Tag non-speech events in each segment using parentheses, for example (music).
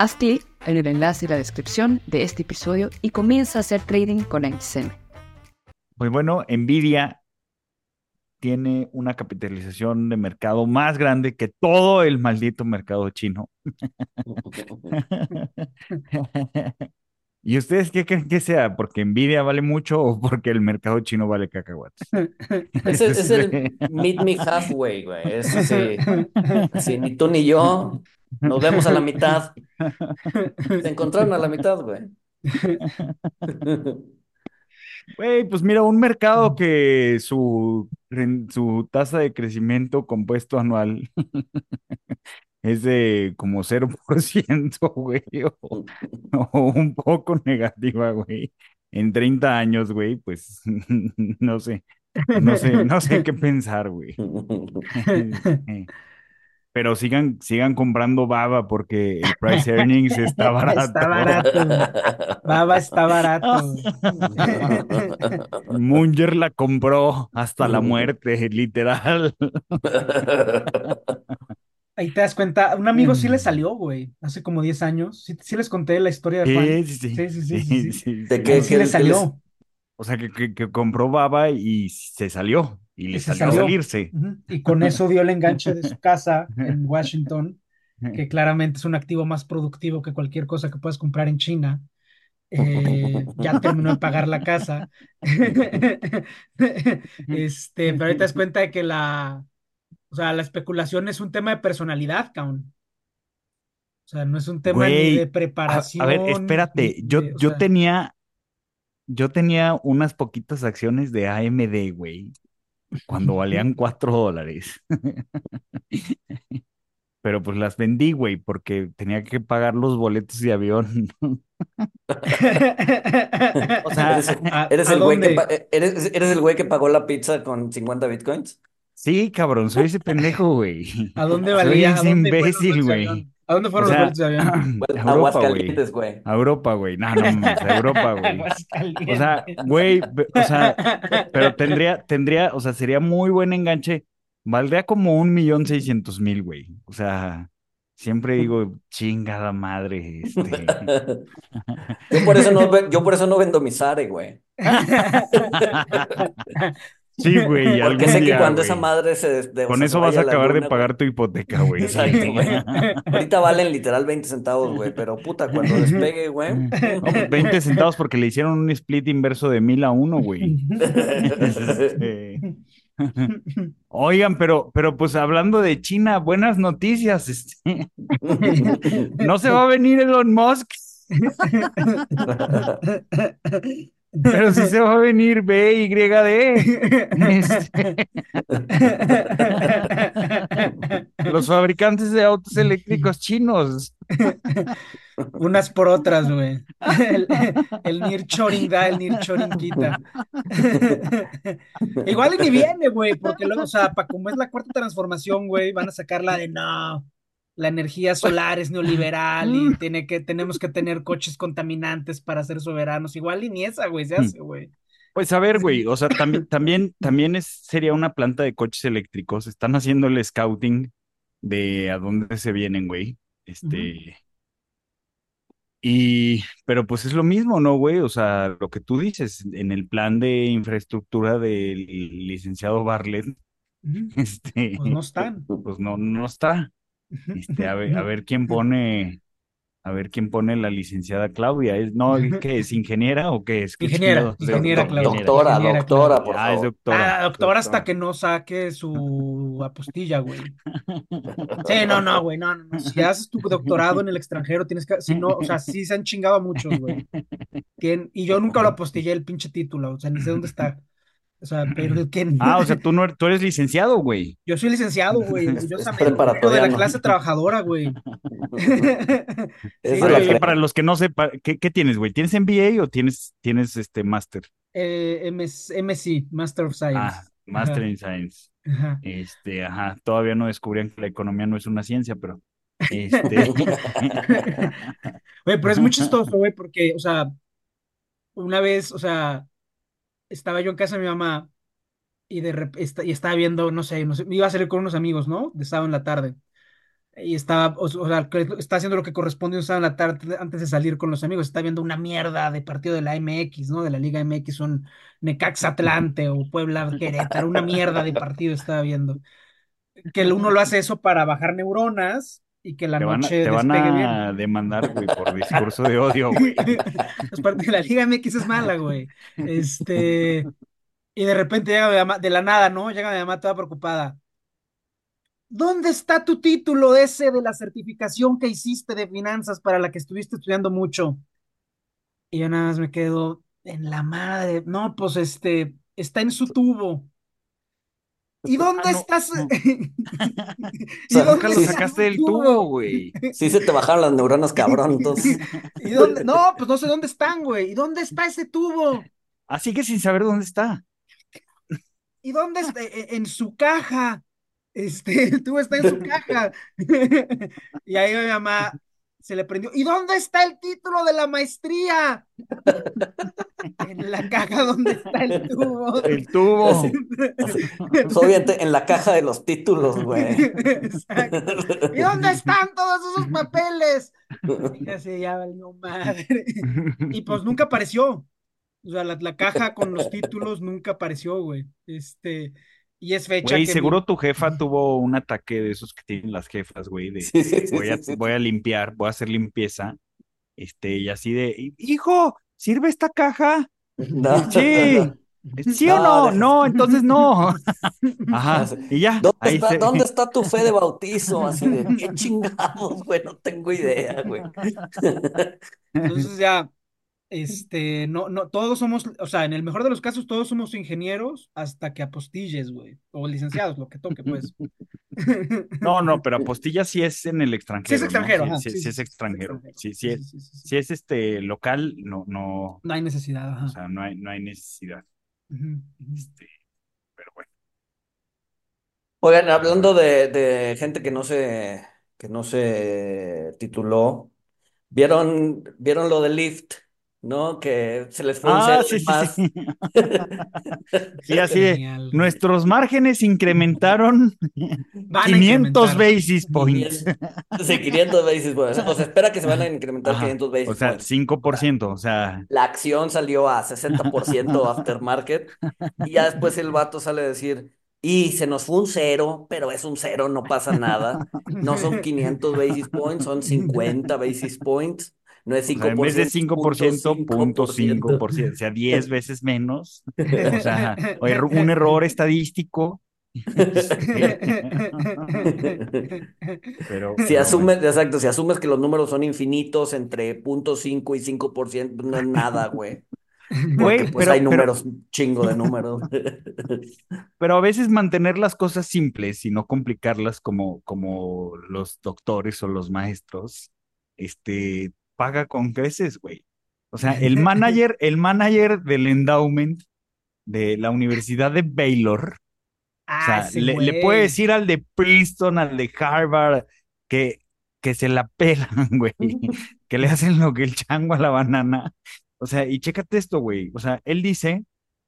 Haz clic en el enlace y la descripción de este episodio y comienza a hacer trading con XM. Muy bueno, Nvidia tiene una capitalización de mercado más grande que todo el maldito mercado chino. ¿Y ustedes qué creen que sea? ¿Porque Nvidia vale mucho o porque el mercado chino vale cacahuates? (laughs) Es el, es el meet me halfway, güey. Es así, así, (laughs) ni tú ni yo nos vemos a la mitad. (laughs) Se encontraron a la mitad, güey. (laughs) Güey, pues mira, un mercado que su, su tasa de crecimiento compuesto anual (laughs) es de como 0%, güey, o, o un poco negativa, güey. En 30 años, güey, pues no sé, no sé, no sé qué pensar, güey. Pero sigan, sigan comprando baba porque el price (laughs) earnings está barato. Está barato. Baba está barato. (laughs) Munger la compró hasta la muerte, literal. (laughs) Ahí te das cuenta, un amigo sí le salió, güey, hace como 10 años. Sí, sí les conté la historia de Juan. Sí, sí, sí. Sí, sí, sí, sí, sí. ¿De A qué- sí qué- le qué salió. O sea, que, que- que compró baba y se salió. Y le salió salirse. Y con eso dio el enganche de su casa en (laughs) Washington, que claramente es un activo más productivo que cualquier cosa que puedas comprar en China. Eh, ya terminó de pagar la casa. (laughs) Este, pero ahorita te das cuenta de que la, o sea, la especulación es un tema de personalidad, cabrón. O sea, no es un tema ni de preparación. a ver, espérate. Yo, yo sea, tenía. Yo tenía unas poquitas acciones de AMD, güey. Cuando valían (laughs) cuatro dólares. Pero pues las vendí, güey, porque tenía que pagar los boletos de avión. (laughs) O sea, ¿Eres, (laughs) ¿A- eres a el güey que, pa- eres, eres el güey que pagó la pizza con 50 bitcoins? Sí, cabrón, soy ese pendejo, güey. ¿A dónde Soy valía? ¿A ese dónde imbécil, güey. ¿A dónde O fueron sea, los boletos de avión? (clears throat) Pues, a Europa, güey. Aguascalientes, güey. A Europa, güey. No, no, mames, a Europa, (laughs) güey. O sea, güey, o sea, (laughs) pero tendría, tendría, o sea, sería muy buen enganche. Valdría como un millón seiscientos mil, güey. O sea, siempre digo, chingada madre, este. Yo por eso no, yo por eso no vendo mi Sare, güey. (laughs) Sí, güey, (laughs) Porque algún sé que día, cuando güey. esa madre se, des- de- o Con sea, eso se vas a acabar de pagar tu hipoteca, güey. Exacto, güey. Ahorita valen literal 20 centavos, güey, pero puta, cuando despegue, güey. No, pues 20 centavos porque le hicieron un split inverso de mil a uno, güey. Este, Oigan, pero, pero pues hablando de China, buenas noticias. este. No se va a venir Elon Musk, (laughs) pero sí se va a venir BYD. Este, los fabricantes de autos eléctricos chinos. Unas por otras, güey. El, el nearshoring da, el nearshoring quita. Igual y ni viene, güey, porque luego, o sea, para como es la cuarta transformación, güey, van a sacar la de no, la energía solar es neoliberal y (laughs) tiene que, tenemos que tener coches contaminantes para ser soberanos. Igual y ni esa, güey, se hace, güey. Pues a ver, güey, o sea, también, (laughs) también, también es, sería una planta de coches eléctricos. Están haciendo el scouting de a dónde se vienen, güey. Este. Y, pero pues es lo mismo, ¿no, güey? O sea, lo que tú dices, en el plan de infraestructura del licenciado Bartlett, (laughs) este, Pues no están. pues no, no está. Este, a ver, a ver quién pone, A ver quién pone la licenciada Claudia. ¿Es, no, ¿qué es? ¿Ingeniera o qué es? ¿Qué ingeniera, ingeniera Claudia. Doctora, Ingeniera doctora, Claudia. por Ah, es favor. doctora. Ah, doctor, hasta que no saque su apostilla, güey. Sí, no, no, güey, no, no, no. Si haces tu doctorado en el extranjero, tienes que, si no, o sea, sí se han chingado a muchos, güey. Tien- y yo nunca lo apostillé el pinche título, o sea, ni sé dónde está. O sea, pero que Ah, o sea, (laughs) tú, no, eres- tú eres licenciado, güey. yo soy licenciado, güey, orgullosamente, preparatoriano. de la clase trabajadora, güey. (laughs) Sí, para los que no sepan, ¿qué, qué tienes, güey? ¿Tienes MBA o tienes, tienes este máster? Eh, MS MSc, Master of Science. Ah, Master Ajá, in Science. ajá. Este, ajá, todavía no descubrían que la economía no es una ciencia, pero este. (laughs) Güey, pero es muy chistoso, güey, porque, o sea, una vez, o sea, estaba yo en casa de mi mamá y de y estaba viendo, no sé, iba a salir con unos amigos, ¿no? De sábado en la tarde. Y estaba, o, sea, está haciendo lo que corresponde un sábado en la tarde antes de salir con los amigos. Está viendo una mierda de partido de la MX, ¿no? De la Liga MX, un Necaxa Atlante o Puebla Querétaro, una mierda de partido estaba viendo. Que uno lo hace eso para bajar neuronas y que la Te van a, noche te van despegue bien. a demandar, güey, por (laughs) discurso de odio, güey. Los partidos de la Liga MX es mala, güey. Este, y de repente llega mi mamá, de la nada, ¿no? Llega mi mamá toda preocupada. ¿Dónde está tu título ese de la certificación que hiciste de finanzas para la que estuviste estudiando mucho? Y yo nada más me quedo en la madre. No, pues este, está en su tubo. ¿Y dónde Ah, no, estás? no. (laughs) ¿Y sea, dónde lo sacaste del tubo, güey. Sí se te bajaron las neuronas, cabrón, entonces. (laughs) ¿Y dónde? No, pues no sé dónde están, güey. ¿Y dónde está ese tubo? Así que sin saber dónde está. ¿Y dónde está? E- En su caja. Este, el tubo está en su caja. (laughs) Y ahí mi mamá se le prendió. ¿Y dónde está el título de la maestría? En la caja donde está el (laughs) tubo. El tubo. Pues, obviamente en la caja de los títulos, güey. Exacto. ¿Y dónde están todos esos papeles? Y así ya valió madre. Y pues nunca apareció. O sea, la, la caja con los títulos nunca apareció, güey. Este, y es fecha Güey, que seguro mi- tu jefa tuvo un ataque de esos que tienen las jefas, güey, de Sí, sí, sí, voy a, sí, sí. voy a limpiar, voy a hacer limpieza, este, y así de, hijo, ¿sirve esta caja? No. Sí. ¿Sí o No, no? entonces no. (laughs) Ajá, (laughs) y ya, ¿Dónde ahí está, se- (laughs) dónde está tu fe de bautizo? Así de, qué chingados, güey, no tengo idea, güey. Entonces ya, este, no, no, todos somos, o sea, en el mejor de los casos, todos somos ingenieros hasta que apostilles, güey, o licenciados, lo que toque, pues. (laughs) No, no, pero apostilla sí es en el extranjero, (laughs) Sí es extranjero, ¿no? ajá, Sí, sí, sí, sí es extranjero. Sí, sí Sí, es, sí, sí, sí. si es este local, no, no, No hay necesidad, ajá. o sea, no hay, no hay necesidad. Este, pero bueno. Oigan, hablando de, de gente que no se, que no se tituló, ¿vieron, vieron lo de Lyft? ¿No? Que se les fue un Ah, sí, más. sí. (laughs) Sí, así de, Genial, güey. nuestros márgenes incrementaron Van a 500 incrementar. basis points. 500, sí, 500 basis points. O sea, se espera que se van a incrementar Ajá, 500 basis O sea, points. 5%, o sea, La acción salió a 60% (laughs) aftermarket y ya después el vato sale a decir, y se nos fue un cero, pero es un cero, no pasa nada. No son 500 basis points, son 50 basis points. No es o 5%, sea, en vez de es 5%, punto 5%, o sea, 10 veces menos. O sea, (laughs) o er- un error estadístico. (laughs) Pero, Si pero asumes, exacto, si asumes que los números son infinitos entre 0.5 y 5%, no es nada, güey. Güey, pues pero- hay pero- números, un chingo de números. (laughs) Pero a veces mantener las cosas simples y no complicarlas como, como los doctores o los maestros, este, paga con creces, güey. O sea, (laughs) el manager, el manager del endowment de la Universidad de Baylor, o Ah, sea, ese le, puede decir al de Princeton, al de Harvard, que, que se la pelan, (laughs) güey, que le hacen lo que el chango a la banana. O sea, y chécate esto, güey. O sea, él dice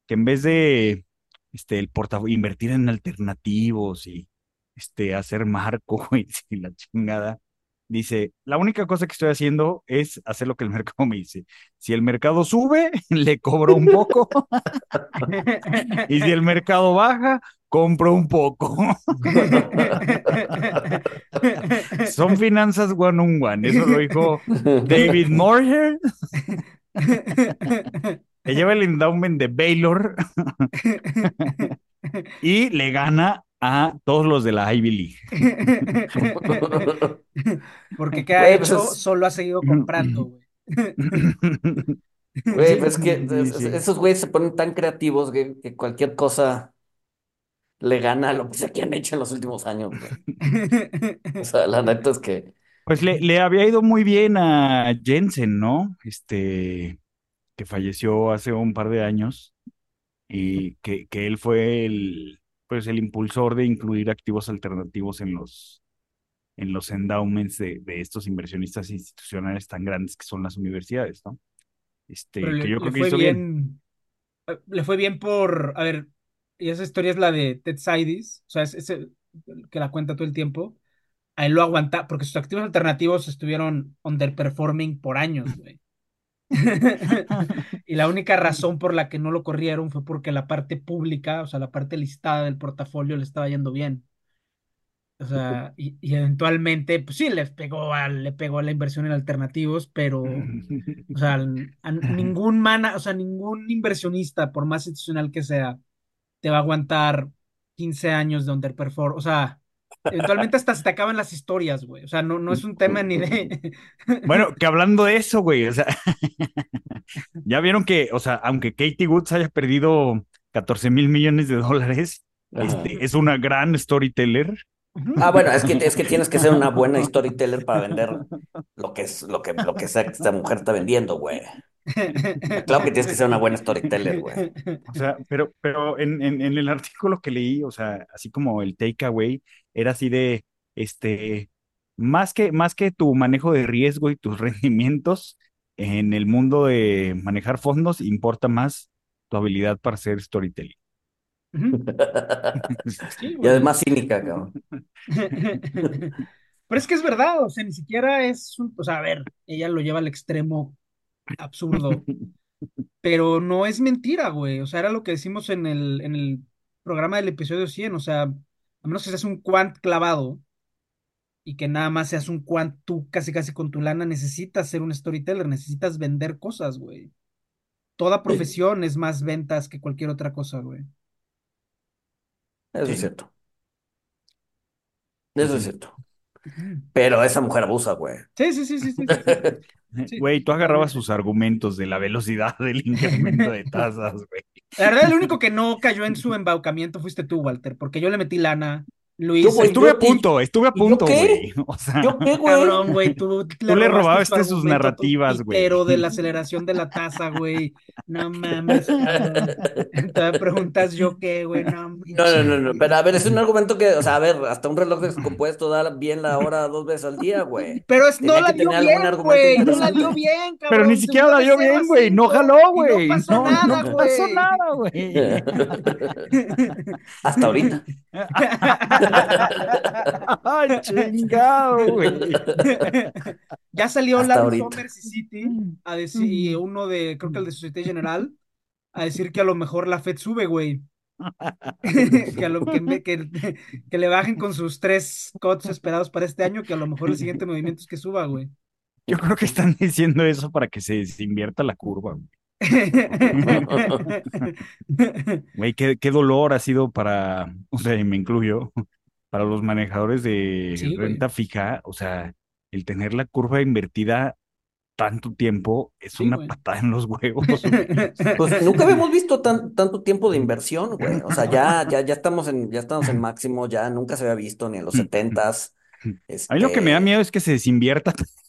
que en vez de este, el invertir en alternativos y este, hacer marco, (laughs) güey, y la chingada, dice, la única cosa que estoy haciendo es hacer lo que el mercado (laughs) me dice. Si el mercado sube, (laughs) le cobro un poco, (laughs) y si el mercado baja, compro un poco. son finanzas one on one. Eso lo dijo David Moore. que lleva el endowment de Baylor y le gana a todos los de la Ivy League. (laughs) Porque (laughs) ¿qué ha Güey, pues hecho? es- Solo ha seguido comprando, güey. Güey, (laughs) pues es que Sí, esos güeyes se ponen tan creativos que, que cualquier cosa le gana a lo que que han hecho en los últimos años, güey. O sea, la neta es que Pues le, le había ido muy bien a Jensen, ¿no? Este, que falleció hace un par de años y que, que él fue el, pues el impulsor de incluir activos alternativos en los, en los endowments de, de estos inversionistas institucionales tan grandes que son las universidades, ¿no? Este, Pero que le, yo creo que hizo bien. bien. eh, Le fue bien por. A ver, y esa historia es la de Ted Seides, o sea, es, es el que la cuenta todo el tiempo. A él lo aguanta, porque sus activos alternativos estuvieron underperforming por años, güey. (laughs) Y la única razón por la que no lo corrieron fue porque la parte pública, o sea, la parte listada del portafolio le estaba yendo bien. O sea, y, y eventualmente, pues sí, le pegó a, le pegó a la inversión en alternativos, pero, o sea, a (laughs) ningún mana, o sea, ningún inversionista, por más institucional que sea, te va a aguantar 15 años de underperform. O sea, eventualmente hasta se te acaban las historias, güey. O sea, no, no es un tema ni (laughs) de. (laughs) Bueno, que hablando de eso, güey, o sea, (laughs) ya vieron que, o sea, aunque Katie Woods haya perdido 14 mil millones de dólares, este, es una gran storyteller. Ah, bueno, es que, es que tienes que ser una buena storyteller para vender lo que es, lo que, lo que sea que esta mujer está vendiendo, güey. Claro que tienes que ser una buena storyteller, güey. O sea, pero, pero en, en, en el artículo que leí, o sea, así como el takeaway, era así de, este, más que, más que tu manejo de riesgo y tus (laughs) rendimientos en el mundo de manejar fondos, importa más tu habilidad para ser storytelling. Ujú. (laughs) Sí, Y güey. además cínica, cabrón. (laughs) Pero es que es verdad, o sea, ni siquiera es un, o sea, a ver, ella lo lleva al extremo absurdo, pero no es mentira, güey. O sea, era lo que decimos en el, en el programa del episodio 100, o sea, a menos que seas un quant clavado y que nada más seas un quant tú casi casi con tu lana, necesitas ser un storyteller, necesitas vender cosas, güey. Toda profesión es más ventas que cualquier otra cosa, güey. Eso Sí. es cierto. Eso es Sí. cierto. Pero esa mujer abusa, güey. Sí, sí, sí, sí, sí, (laughs) sí. Güey, tú agarrabas sus argumentos de la velocidad del incremento de tasas, güey. La verdad, el único que no cayó en (laughs) su embaucamiento fuiste tú, Walter, porque yo le metí lana, Luis, Yo, güey, Estuve a punto, estuve a ¿y yo punto, qué? güey. (laughs) O sea, ¿Yo qué, güey? cabrón, güey, tú, (laughs) Tú le robaste su sus narrativas, güey. Pero de la (laughs) aceleración de la tasa, güey. No mames. Entonces preguntas yo qué, güey, no. No, no, no, no, pero a ver, es un argumento que, o sea, a ver, hasta un reloj descompuesto da bien la hora dos veces al día, güey. Pero es, no la dio bien, güey, no la dio bien, cabrón. Pero ni siquiera la dio 0 a bien, güey. No 5 jaló, güey. No pasó No, nada, no güey. pasó nada, güey. Hasta ahorita. Ay, chingado, güey. (laughs) Ya salió Hasta Larry ahorita. Summers y City a decir, y uno de, creo que el de Societe General, a decir que a lo mejor la Fed sube, güey. (laughs) que, a lo, que, me- que, que le bajen con sus tres cuts esperados para este año, que a lo mejor el siguiente movimiento es que suba, güey. Yo creo que están diciendo eso para que se desinvierta la curva, güey. (laughs) Güey, qué, qué dolor ha sido para, o sea, y me incluyo, para los manejadores de Sí, güey. renta fija, o sea, el tener la curva invertida tanto tiempo es Sí, una güey. patada en los huevos. (laughs) Pues nunca habíamos visto tan, tanto tiempo de inversión, güey. O sea, ya, ya, ya estamos en, ya estamos en máximo, ya nunca se había visto ni en los setentas. (laughs) A mí lo que me da Este, miedo es que se desinvierta, (laughs)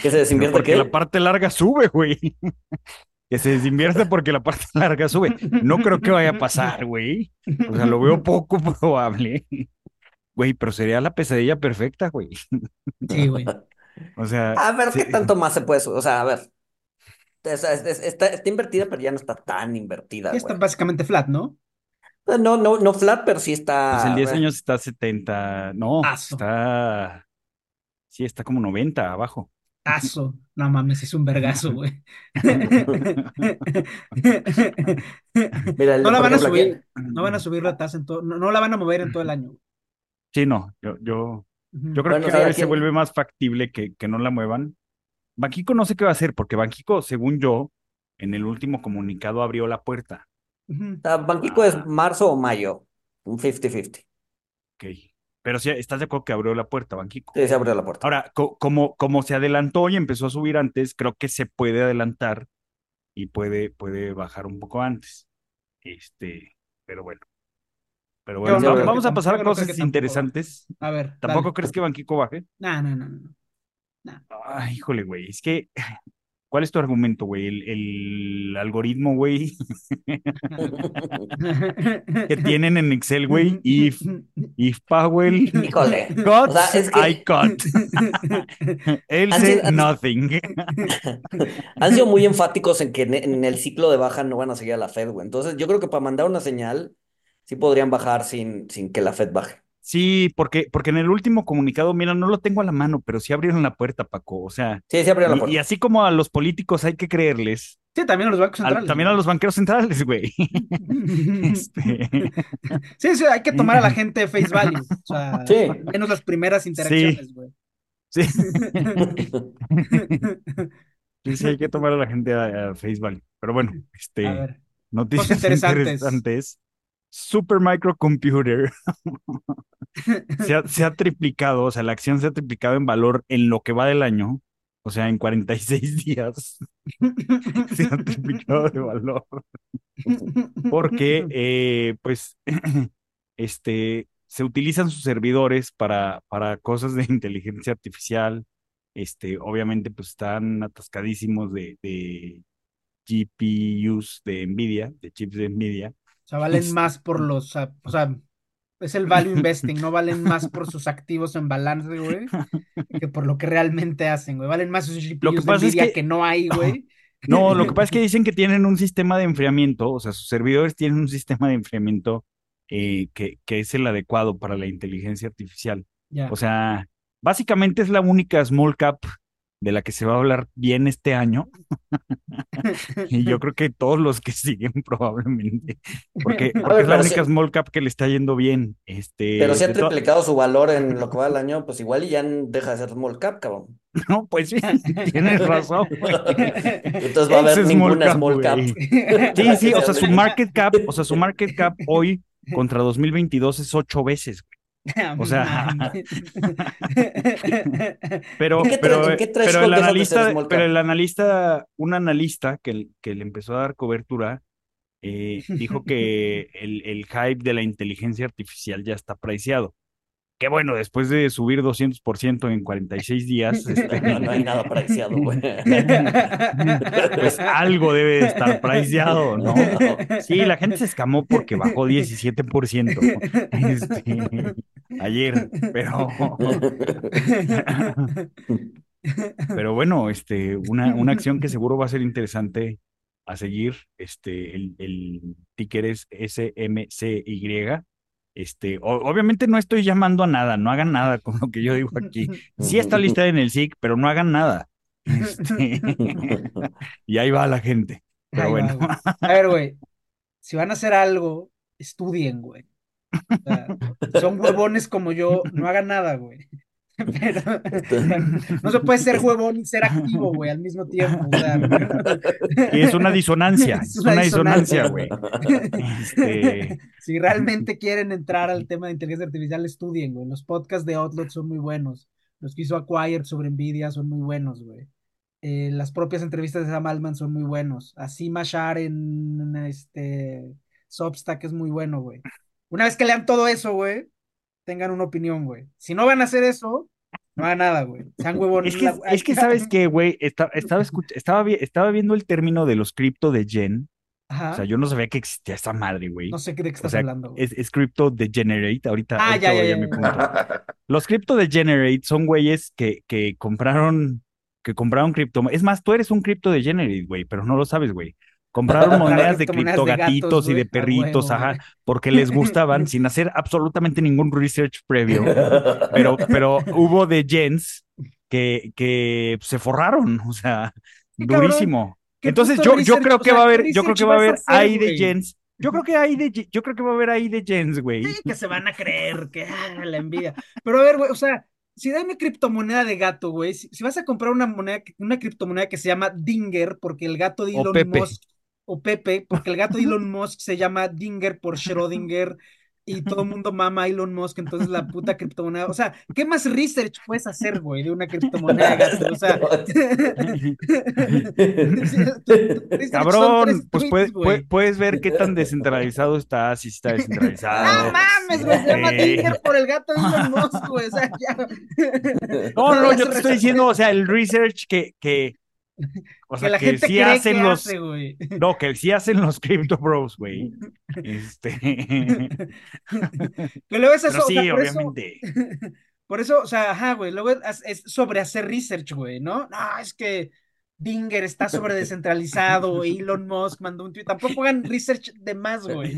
¿Que se pero desinvierte porque qué? la parte larga sube, güey. Que se desinvierte porque la parte (laughs) larga sube. No creo que vaya a pasar, güey. O sea, lo veo (laughs) poco probable. Güey, pero sería la pesadilla perfecta, güey. Sí, güey. O sea, A ver, ¿qué tanto más se puede? O sea, a ver. Es- es- está, está invertida, pero ya no está tan invertida, Ya está güey. básicamente flat, ¿no? No, no, no flat, pero sí Pues está. el 10 eh, años está a 70, no, Aso. está, sí, está como 90 abajo. Aso. No mames, es un vergazo, güey. Mira, No la van a aquí- subir, no van a subir la tasa en todo, no, no la van a mover en todo el año. Sí, no, yo, yo. Yo creo Bueno, que cada vez aquí se vuelve más factible que, que no la muevan. Banquico no sé qué va a hacer, porque Banquico, según yo, en el último comunicado abrió la puerta. Ujú. O sea, Banquico Ah. es marzo o mayo, un 50-50. Ok. Pero sí, ¿estás de acuerdo que abrió la puerta, Banquico? Sí, se abrió la puerta. Ahora, co- como, como se adelantó y empezó a subir antes, creo que se puede adelantar y puede, puede bajar un poco antes. Este, pero bueno. Pero bueno, no vamos, que a pasar a cosas tampoco interesantes. A ver, ¿Tampoco dale. crees que Banquico baje? No, no, no, no. Ay, híjole, güey. Es que, ¿cuál es tu argumento, güey? El, el algoritmo, güey, (laughs) (laughs) que tienen en Excel, güey. If, if Powell Híjole. cuts, O sea, es que- I cut. Así- así- nothing. (laughs) Han sido muy enfáticos en que en, en el ciclo de baja no van a seguir a la Fed, güey. Entonces, yo creo que para mandar una señal, sí podrían bajar sin, sin que la Fed baje. Sí, porque, porque en el último comunicado, mira, no lo tengo a la mano, pero sí abrieron la puerta, Paco. O sea, Sí, sí abrieron la y, y puerta. así como a los políticos hay que creerles, Sí, también a los bancos al- centrales. también a los banqueros centrales, güey. (laughs) (laughs) Este, (laughs) Sí, sí, hay que tomar a la gente de face value. O sea, Sí. menos las primeras interacciones, güey. sí, sí, sí, hay que tomar a la gente a, a face value. Pero bueno, este, A ver. noticias interesantes. interesantes. Super Microcomputer (laughs) se ha, se ha triplicado, o sea, la acción se ha triplicado en valor en lo que va del año, o sea, en 46 (laughs) días se ha triplicado de valor. porque eh, pues (clears throat) este se utilizan sus servidores para, para cosas de inteligencia artificial. Este, obviamente, pues están atascadísimos de, de GPUs de Nvidia, de chips de Nvidia. O sea, valen más por los, o sea, o sea, es el value investing, no valen más por sus activos en balance, güey, (laughs) que por lo que realmente hacen, güey. Valen más sus GPUs Lo que de pasa es que- que no hay, güey. No, lo que pasa es que dicen que tienen un sistema de enfriamiento, o sea, sus servidores tienen un sistema de enfriamiento eh, que, que es el adecuado para la inteligencia artificial. O sea, básicamente es la única small cap de la que se va a hablar bien este año. (laughs) Y yo creo que todos los que (laughs) siguen probablemente, porque, (laughs) porque ver, es la única small cap que le está yendo bien. Este, Pero si ha triplicado su valor en lo que va del año, pues igual y ya deja de ser small cap, cabrón. No, pues sí, tienes razón. güey. Entonces va a haber ninguna small cap. Sí, sí, o sea, su market cap, o sea, su market cap hoy contra 2022 es ocho veces. güey. (laughs) o sea- (laughs) Pero, ¿En qué pero, tre- en qué eh, pero el analista, pero el analista, un analista que, que le empezó a dar cobertura, eh, dijo que (laughs) el, el hype de la inteligencia artificial ya está priceado. Que bueno, después de subir 200% en 46 días, (laughs) este, No, no hay nada preciado, güey. (laughs) pues algo debe de estar priceado, (laughs) ¿no? Sí, la gente se escamó porque bajó 17% este, ayer, pero, pero bueno, este, una, una acción que seguro va a ser interesante a seguir, este, el, el ticker es SMCY. Este, o- obviamente no estoy llamando a nada, no hagan nada con lo que yo digo aquí. Sí está lista en el SIC, pero no hagan nada. (laughs) Este, (laughs) y ahí va la gente. Pero Ahí bueno. A ver, güey, si van a hacer algo, estudien, güey. O sea, son huevones como yo, no hagan nada, güey. (laughs) Pero (laughs) no se puede ser huevón y ser activo, güey, al mismo tiempo. O sea, y es una disonancia, (laughs) Es una una disonancia, güey. Este, Si realmente quieren entrar al tema de inteligencia artificial, estudien, güey. Los podcasts de Outlook son muy buenos. Los que hizo Acquired sobre Nvidia son muy buenos, güey. Eh, las propias entrevistas de Sam Altman son muy buenos. Así Mashar en este Substack es muy bueno, güey. Una vez que lean todo eso, güey, tengan una opinión, güey. Si no van a hacer eso, no hagan nada, güey. Sean huevones. es que, es que (laughs) sabes que, güey, Esta- estaba, escuch- estaba, vi- estaba viendo el término de los cripto de Gen. Ajá. O sea, yo no sabía que existía esa madre, güey. No sé de qué O estás sea, hablando, güey. es, es crypto degenerate. Ahorita, Ah, ahorita ya, ya, ya, mi ya. punto. (laughs) Los crypto degenerate son güeyes que, que compraron, que compraron cripto. Es más, tú eres un crypto degenerate, güey, pero no lo sabes, güey. Compraron (laughs) monedas de Criptomonedas cripto de gatos, gatitos y de A perritos, ajá, porque les (laughs) gustaban sin hacer absolutamente ningún research previo. Pero, pero hubo de gens que, que se forraron, o sea, durísimo. ¿Qué Entonces yo, yo creo que va a ¿qué haber, yo creo que va a haber ahí de gens. Yo creo que hay de, yo creo que va a haber ahí de gens, güey. Sí, que se van a creer que ah, la envidia. Pero a ver, güey, o sea, si dame criptomoneda de gato, güey. Si, si vas a comprar una moneda, una criptomoneda que se llama Dinger, porque el gato de Elon. Musk, o Pepe, porque el gato de (laughs) Elon Musk se llama Dinger por Schrödinger, y todo el mundo mama a Elon Musk, entonces la puta criptomoneda. O sea, ¿qué más research puedes hacer, güey, de una criptomoneda (laughs) gato? O sea. (laughs) Cabrón, pues tweets, puede- güey. puede- puedes ver qué tan descentralizado está, si está ¡No descentralizado. mames, güey! Se llama. Dinger por el gato de Elon Musk, güey. O sea, ya. No, no, yo te estoy diciendo, o sea, el research que, que, o que sea, la que gente sí hacen que los, hace, no, que sí hacen los Crypto Bros, güey. (laughs) Este, (laughs) Que luego es eso, pero o sea, sí, eso, obviamente. (laughs) por eso, o sea, ajá, güey, luego es, es sobre hacer research, güey, ¿no? No, es que Dinger está sobre descentralizado, Elon Musk mandó un tweet, tampoco hagan research de más, güey.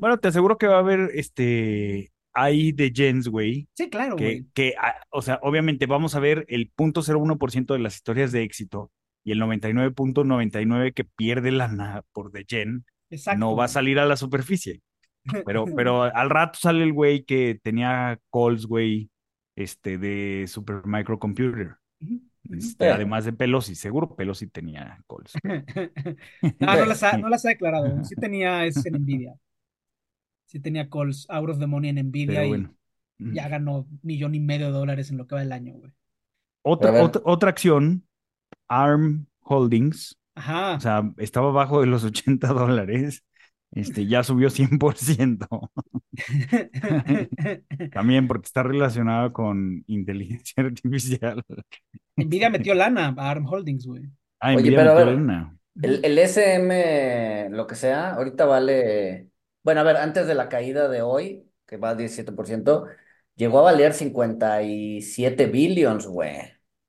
Bueno, te aseguro que va a haber, este, ahí de gens, güey, Sí, claro, que, güey. que, ah, o sea, obviamente vamos a ver el 0.01% de las historias de éxito y el 99.99 que pierde lana por The Gen Exacto. no va a salir a la superficie. Pero, (laughs) pero al rato sale el güey que tenía calls, güey, este, de Super Microcomputer. Este. Además de Pelosi, seguro Pelosi tenía calls. No, (laughs) (laughs) no las ha, no las ha declarado. Sí tenía es en Nvidia. Sí tenía calls out of the money en Nvidia Pero y bueno. ya ganó millón y medio de dólares en lo que va del año, güey. Otra, otra, otra acción, ARM Holdings, Ajá. o sea, estaba abajo de los 80 dólares, este, ya subió 100%. (laughs) También porque está relacionado con inteligencia (laughs) artificial. Nvidia metió lana a ARM Holdings, güey. Ah, Oye, Nvidia pero a metió ver. lana. El, el SM, lo que sea, ahorita vale. Bueno, a ver, antes de la caída de hoy, que va al 17%, llegó a valer 57 billions, güey.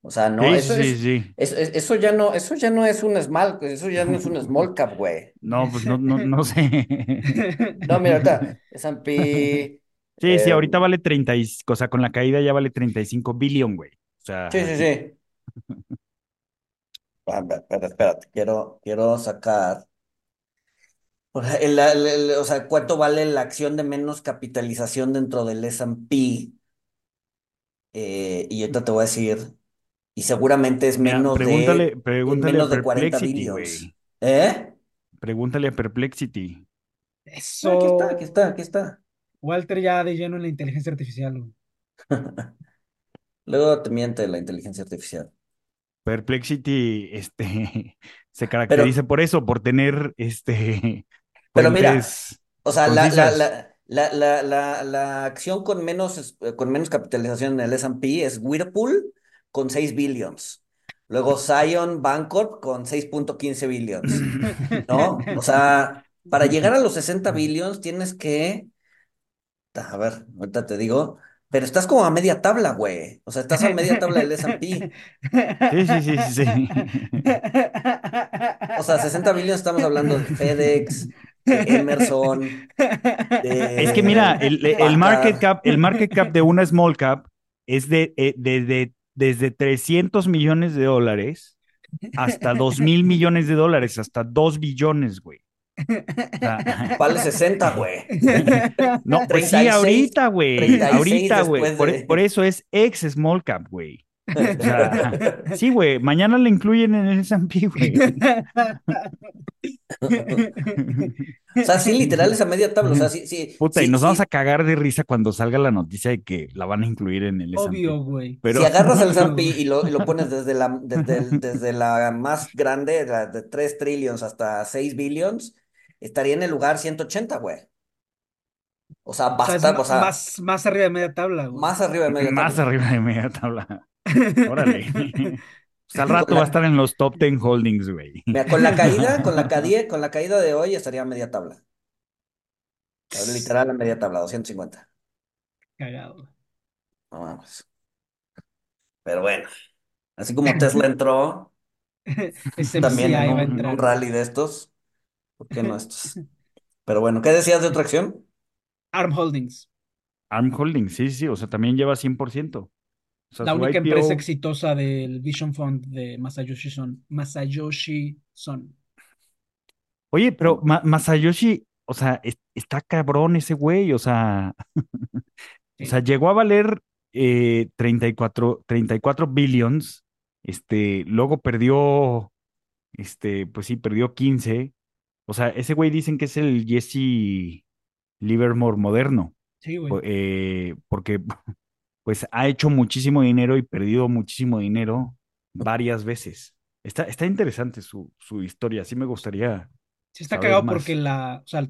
O sea, no, Sí, eso sí, es, sí. es- es- eso ya no, eso ya no es un small, eso ya no es un small cap, güey. (laughs) No, pues no, no, no sé. (laughs) No, mira, ahorita, S&P, (laughs) Sí, sí, eh, ahorita vale 30, y- o sea, con la caída ya vale 35 billion, güey. O sea, sí, sí, sí. A ver, espérate, espérate, quiero, quiero sacar, o sea, el- el- el- o sea, cuánto vale la acción de menos capitalización dentro del S&P, Eh, y ahorita te voy a decir, y seguramente es Mira, menos pregúntale, de, pregúntale a menos de 40 Perplexity, billions. güey. ¿Eh? Pregúntale a Perplexity. Ah, Aquí Eso. está, aquí está, aquí está. Walter ya de lleno en la inteligencia artificial, güey. (laughs) Luego te miente la inteligencia artificial. Perplexity, este, (laughs) se caracteriza por eso, por tener, este, Pero mira, O sea, la, la, la, la, acción con menos, con menos capitalización en el S&P es Whirlpool con 6 billions. Luego Zion Bancorp con 6.15 billions. ¿No? O sea, para llegar a los 60 billions tienes que... A ver, ahorita te digo. Pero estás como a media tabla, güey. O sea, estás a media tabla del S&P. Sí, sí, sí, sí, sí. O sea, 60 billions estamos hablando de FedEx, de Emerson, de... Es que mira, el, el market cap, el market cap de una small cap es de, eh, de- de- desde 300 millones de dólares hasta 2 mil millones de dólares, hasta 2 billones, güey. O sea, Vale 60, güey. no, pues sí, 36, ahorita, güey. 36 Ahorita, güey. Por, de- por eso es ex small cap, güey. O sea, (laughs) sí, güey. Mañana le incluyen en el S&P, güey. O sea, sí, literal es a media tabla. O sea, sí, sí. Puta, sí, y nos vamos a cagar de risa cuando salga la noticia de que la van a incluir en el S&P. Obvio, güey. Pero Si agarras el S&P y lo, y lo pones desde la, desde, el- desde la más grande, la de 3 trillions hasta 6 billions, estaría en el lugar 180, güey. O sea, O sea, es basta, ma- o sea, más, más arriba de media tabla, güey. más arriba de media más tabla. arriba de media tabla. Órale. Pues al rato va a estar en los top 10 holdings, güey. Mira, con la caída, (laughs) con la caída, con la caída de hoy estaría a media tabla. Literal a media tabla, 250. Cagado. No mames. Pero bueno, así como Tesla entró (laughs) Ese también en un rally de estos, ¿por qué no estos? (laughs) Pero bueno, ¿qué decías de otra acción? ARM Holdings, ARM Holdings, sí, sí, o sea, también lleva 100%. Sea, la única IPO empresa exitosa del Vision Fund de Masayoshi Son. Masayoshi Son. Oye, pero Ma- Masayoshi, o sea, es- está cabrón ese güey, o sea, (laughs) O sea, llegó a valer eh, 34, 34 billions, este, luego perdió, este, pues sí, perdió 15. O sea, ese güey dicen que es el Jesse Livermore moderno, Sí, güey. eh, porque (laughs) pues ha hecho muchísimo dinero y perdido muchísimo dinero varias veces. Está, está interesante su, su historia, sí me gustaría Sí está cagado más. porque la, o sea,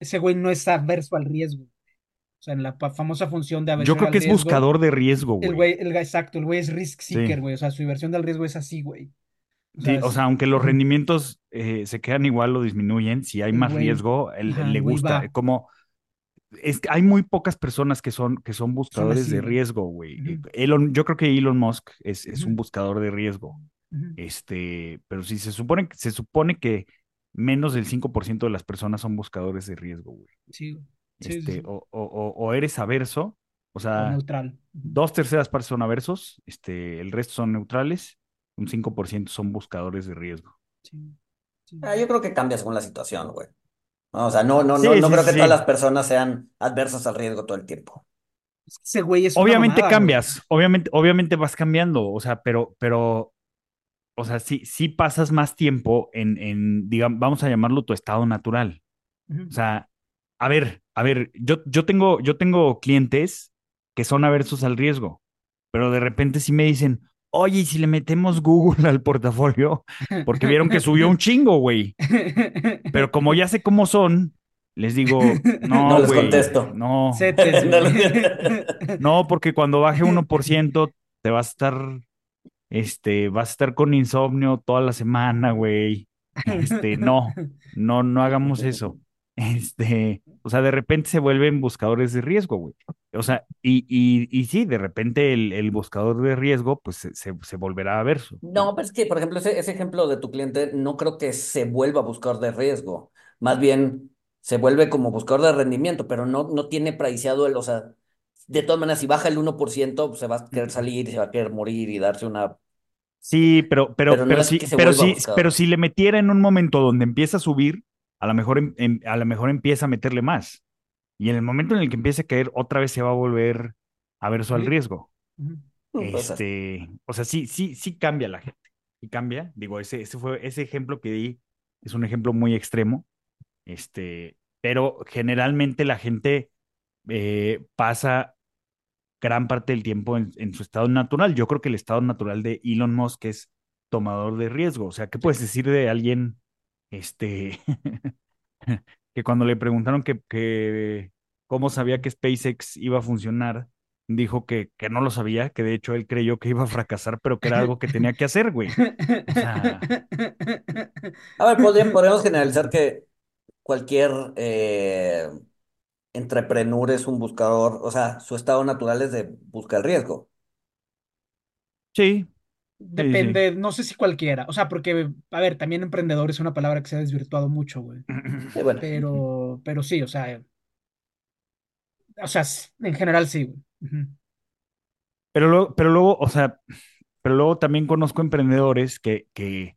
ese güey no es adverso al riesgo. O sea, en la famosa función de Yo creo que es riesgo, buscador de riesgo, el güey. el, güey- exacto, el güey es risk seeker, Sí. güey. O sea, su inversión del riesgo es así, güey. O Sí, sea, o es- sea, aunque los rendimientos eh, se quedan igual o disminuyen, si hay El más güey- riesgo, él, ajá, él le el gusta. Como es que hay muy pocas personas que son, que son buscadores de riesgo, güey. Ujú. Elon, yo creo que Elon Musk es, es un buscador de riesgo. Este, pero sí se supone, se supone que menos del 5% de las personas son buscadores de riesgo, güey. Sí, güey. Sí, sí, Este. O, o- o- o eres averso, o O sea, neutral. Dos terceras partes son aversos, este, el resto son neutrales, un 5% son buscadores de riesgo. Sí, sí. Ah, yo creo que cambia según la situación, güey. No, o sea, no, no, Sí, no, no sí, creo que sí. todas las personas sean adversas al riesgo todo el tiempo. Es que ese güey es una Obviamente mamada, güey. cambias, obviamente, obviamente vas cambiando, o sea, pero, pero, o sea, sí, sí pasas más tiempo en, en, digamos, vamos a llamarlo tu estado natural. Ujú. O sea, a ver, a ver, yo, yo tengo, yo tengo clientes que son aversos al riesgo, pero de repente sí me dicen, oye, ¿y si le metemos Google al portafolio? Porque vieron que subió un chingo, güey. Pero como ya sé cómo son, les digo, no, No les contesto. (laughs) no, porque cuando baje 1% te vas a estar, este, vas a estar con insomnio toda la semana, güey. Este, no, no, no hagamos eso. (laughs) Este, o sea, de repente se vuelven buscadores de riesgo, güey. O sea, y, y, y sí, de repente el, el buscador de riesgo, pues se, se, se volverá averso. No, pero es que, por ejemplo, ese, ese ejemplo de tu cliente no creo que se vuelva buscador de riesgo. Más bien se vuelve como buscador de rendimiento, pero no, no tiene priceado el, o sea, de todas maneras, si baja el 1%, pues se va a querer salir y se va a querer morir y darse una... Sí, pero, pero, Pero no pero es sí, pero sí, pero si le metiera en un momento donde empieza a subir, a lo mejor, em- em- a lo mejor empieza a meterle más. Y en el momento en el que empiece a caer, otra vez se va a volver averso al riesgo. Pues, Este, o sea, sí, sí, sí cambia la gente. Y cambia. Digo, ese, ese fue, ese ejemplo que di es un ejemplo muy extremo. Este, pero generalmente la gente eh, pasa gran parte del tiempo en, en su estado natural. Yo creo que el estado natural de Elon Musk es tomador de riesgo. O sea, ¿qué puedes decir de alguien, este, (laughs) que cuando le preguntaron que, que cómo sabía que SpaceX iba a funcionar, dijo que, que no lo sabía, que de hecho él creyó que iba a fracasar, pero que era algo que tenía que hacer, güey. sea- A ver, podríamos, podríamos generalizar que cualquier eh, entrepreneur es un buscador, o sea, su estado natural es de buscar riesgo. Sí, Depende, no sé si cualquiera. O sea, porque, a ver, también emprendedor es una palabra que se ha desvirtuado mucho, güey. (clears throat) Sí, bueno, Pero, pero sí, o sea, o sea, en general sí, güey. Pero luego, pero luego, o sea, pero luego también conozco emprendedores que, que,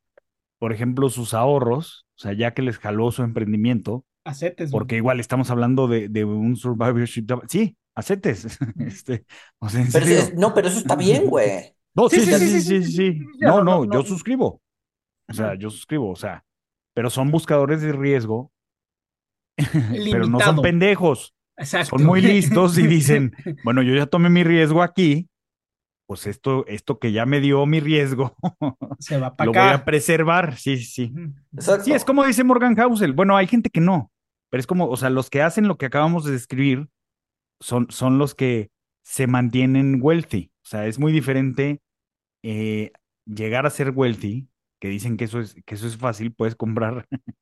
por ejemplo, sus ahorros, o sea, ya que les jaló su emprendimiento, Acetes, güey. porque igual estamos hablando de, de un survivorship, sí, acetes, (laughs) este, o sea, en pero serio. es- no, pero eso está (laughs) bien, güey. No, sí, sí, sí, sí, sí. No, no, yo suscribo. O sea, yo suscribo, o sea, pero son buscadores de riesgo, pero no son pendejos. Exacto. Son muy listos y dicen, bueno, yo ya tomé mi riesgo aquí, pues esto, esto que ya me dio mi riesgo, Se va lo acá. voy a preservar. Sí, sí. Exacto. Sí, es como dice Morgan Housel. Bueno, hay gente que no, pero es como, o sea, los que hacen lo que acabamos de describir son, son los que se mantienen wealthy. O sea, es muy diferente eh, llegar a ser wealthy, que dicen que eso es, que eso es fácil, puedes comprar (laughs)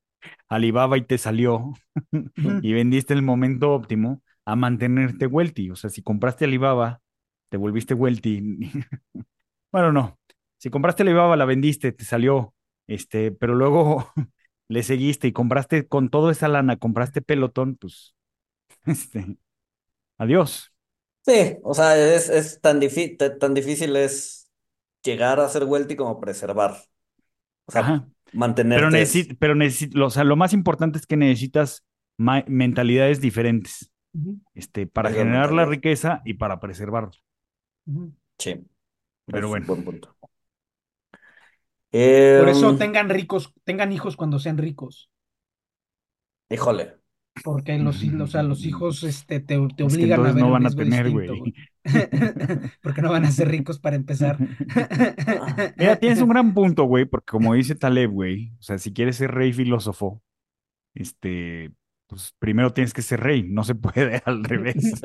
Alibaba y te salió (laughs) y vendiste en el momento óptimo a mantenerte wealthy. O sea, si compraste Alibaba, te volviste wealthy. (laughs) bueno, no. Si compraste Alibaba, la vendiste, te salió, este, pero luego le seguiste y compraste con toda esa lana, compraste pelotón, pues, este, adiós. Sí, o sea, es, es tan, difí- ta- tan difícil es llegar a ser wealthy como preservar. O sea, Ajá. mantenerte. Pero necesi- pero necesi- o sea, lo más importante es que necesitas ma- mentalidades diferentes. Ujú, este, para generar la mentalidad. riqueza y para preservarla. ujú. Sí, Pero es un bueno. buen punto. Por eso Em, tengan ricos, tengan hijos cuando sean ricos. híjole. Porque los, hi- o sea, los hijos este, te, te Es que obligan a ver no van a tener, distinto, güey. (laughs) Porque no van a ser ricos para empezar. (laughs) Mira, tienes un gran punto, güey, porque como dice Taleb, güey, o sea, si quieres ser rey filósofo, este, pues primero tienes que ser rey, no se puede (laughs) al revés.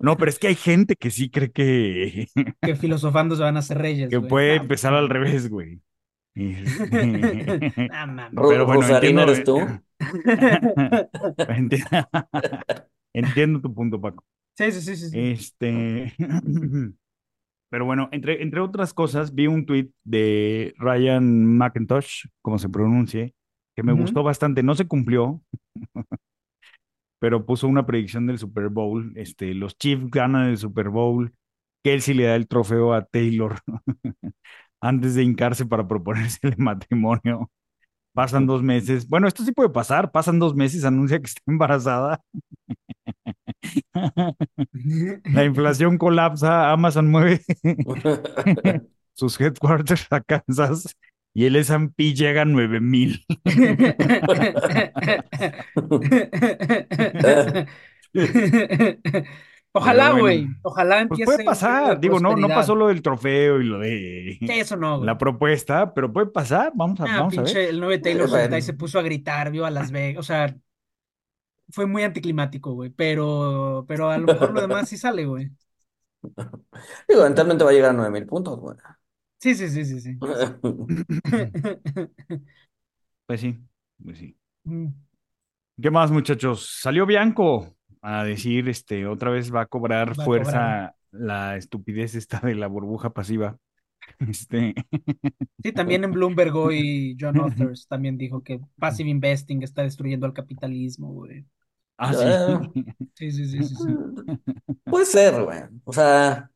No, pero es que hay gente que sí cree que, Que filosofando se van a hacer reyes, que güey. puede No, empezar al revés, güey. (laughs) Pero bueno, entiendo- ¿eres tú? Enti- (laughs) Entiendo tu punto, Paco. Sí, sí, sí, sí, sí. Este, (laughs) pero bueno, entre, entre otras cosas, vi un tweet de Ryan McIntosh, como se pronuncie, que me gustó bastante. No se cumplió, pero puso una predicción del Super Bowl. Este, los Chiefs ganan el Super Bowl. Kelsey le da el trofeo a Taylor antes de hincarse para proponerse el (laughs) matrimonio. Pasan dos meses. Bueno, esto sí puede pasar. Pasan dos meses, anuncia que está embarazada. (laughs) La inflación colapsa, Amazon mueve (laughs) sus headquarters a Kansas y el S&P llega a 9000. Ojalá, bueno. güey. Ojalá Pues empiece puede un periodo pasar, digo, no, no pasó lo del trofeo y lo de eso no, la propuesta, pero puede pasar, vamos a, Ah, vamos a ver. el 9 Taylor bueno. Se puso a gritar, vio a Las Vegas, o sea, fue muy anticlimático, güey, pero, pero a lo mejor lo demás sí sale, güey. (laughs) Digo, eventualmente va a llegar a 9000 puntos, güey. Sí, sí, sí, sí, sí. (laughs) Pues sí, pues sí. Mm. ¿Qué más, muchachos? Salió Bianco a decir, este, otra vez va a cobrar Va a fuerza cobrar. la estupidez esta de la burbuja pasiva. (laughs) Este, Sí, también en Bloomberg (laughs) hoy John Authers también dijo que passive investing está destruyendo al capitalismo, güey. ah, Ah. (laughs) sí. Sí, sí, sí, sí, sí. Puede ser, güey. O sea,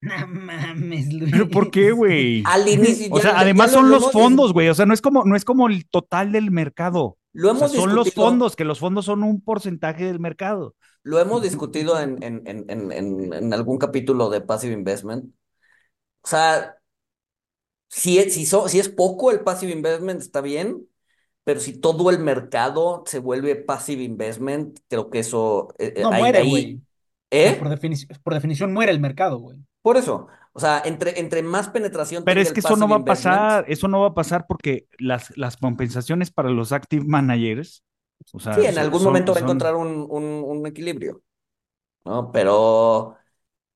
No mames, Luis. Pero ¿por qué, güey? al inicio. O sea, ya- además ya lo- son lo los fondos, güey. O sea, no es como, no es como el total del mercado. Lo O sea, hemos son los fondos, que los fondos son un porcentaje del mercado. Lo hemos discutido en, en, en, en, en, en algún capítulo de Passive Investment. O sea, si es, si, so- si es poco el Passive Investment, está bien, pero si todo el mercado se vuelve Passive Investment, creo que eso... eh, eh, No, ahí- muere, güey. ¿Eh? Por definición, por definición muere el mercado, güey. Por eso. O sea, entre, entre más penetración Pero es que eso no va a pasar, eso no va a pasar porque las, las compensaciones para los active managers, o sea, Sí, en son- algún son- momento va a encontrar un, un, un equilibrio, ¿no? Pero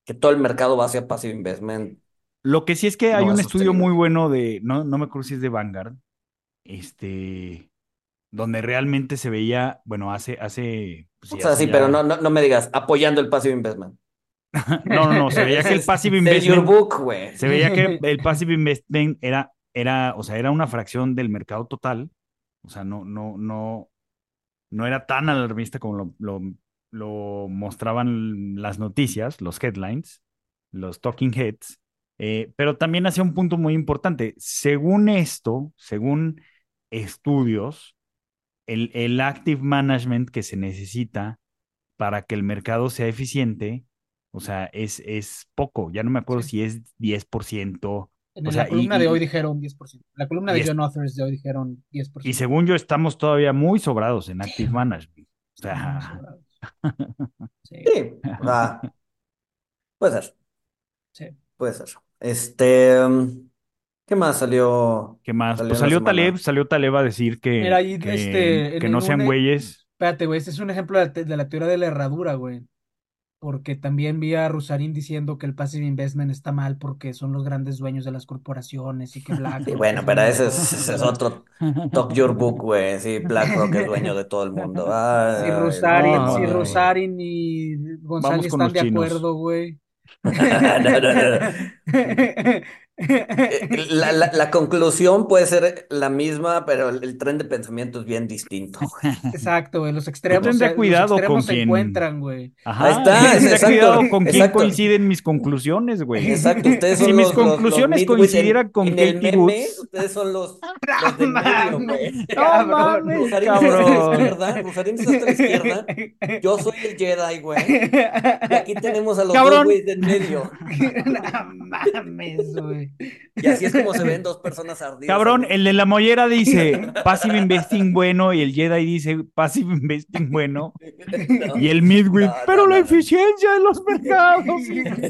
que todo el mercado va hacia Passive Investment. Lo que sí es que No hay un estudio sostenible. muy bueno de, no, no me acuerdo si es de Vanguard, este, donde realmente se veía, bueno, hace, hace, pues O sea, sí, pero no, no, no me digas apoyando el Passive Investment. No, no, no, se veía que el passive investment, book, se veía que el passive investment era, era, o sea, era una fracción del mercado total, o sea, no, no, no, no era tan alarmista como lo, lo, lo mostraban las noticias, los headlines, los talking heads, eh, pero también hacía un punto muy importante. Según esto, según estudios, el, el active management que se necesita para que el mercado sea eficiente, o sea, es, es poco, ya no me acuerdo Sí. si es 10%, En O la sea, y- columna de hoy dijeron 10%. La columna de John Authors de hoy dijeron 10%. y según yo estamos todavía muy sobrados en active Sí. management. O sea, sobrados. (laughs) Sí, Sí, sea, (laughs) puede ser, sí. puede ser. Este, ¿qué más salió? ¿qué más? Salió Pues la salió. Taleb, salió Taleb a decir que, Mira, ahí, que, este, que no sean güeyes. Espérate, güey, este es un ejemplo de, la te- de la teoría de la herradura, güey. Porque también vi a Rusarín diciendo que el passive investment está mal porque son los grandes dueños de las corporaciones y que BlackRock. (laughs) Sí, bueno, pero ese es, ese es otro (laughs) Talk Your Book, güey. Sí, BlackRock es dueño de todo el mundo. Ay, (laughs) Si Rusarín, no, si. Rusarín y González están de chinos. acuerdo, güey. No, no, no, La, la- la conclusión puede ser la misma, pero el, el tren de pensamiento es bien distinto. güey. Exacto, güey. Los extremos, tendría se- cuidado los con extremos se quien- encuentran, güey. Ajá, Ahí está, ten exacto, cuidado con quién exacto. coinciden mis conclusiones, güey. Exacto, ustedes son Si los, mis los- los conclusiones midwits coincidieran en- con en el Katie meme, Woods. ustedes son los, los (laughs) del medio, güey. (laughs) No Cabrón, mames, cabrón. izquierda, Rosarín está hasta la izquierda. Yo soy el Jedi, güey. Y aquí tenemos a los Cabrón. dos güeyes del medio. (laughs) No mames, güey. (laughs) Y así es como se ven dos (laughs) personas ardidas. Cabrón, el de la mollera dice (laughs) passive investing bueno y el Jedi dice passive investing bueno No. y el midwit, No, pero no, la eficiencia de los mercados.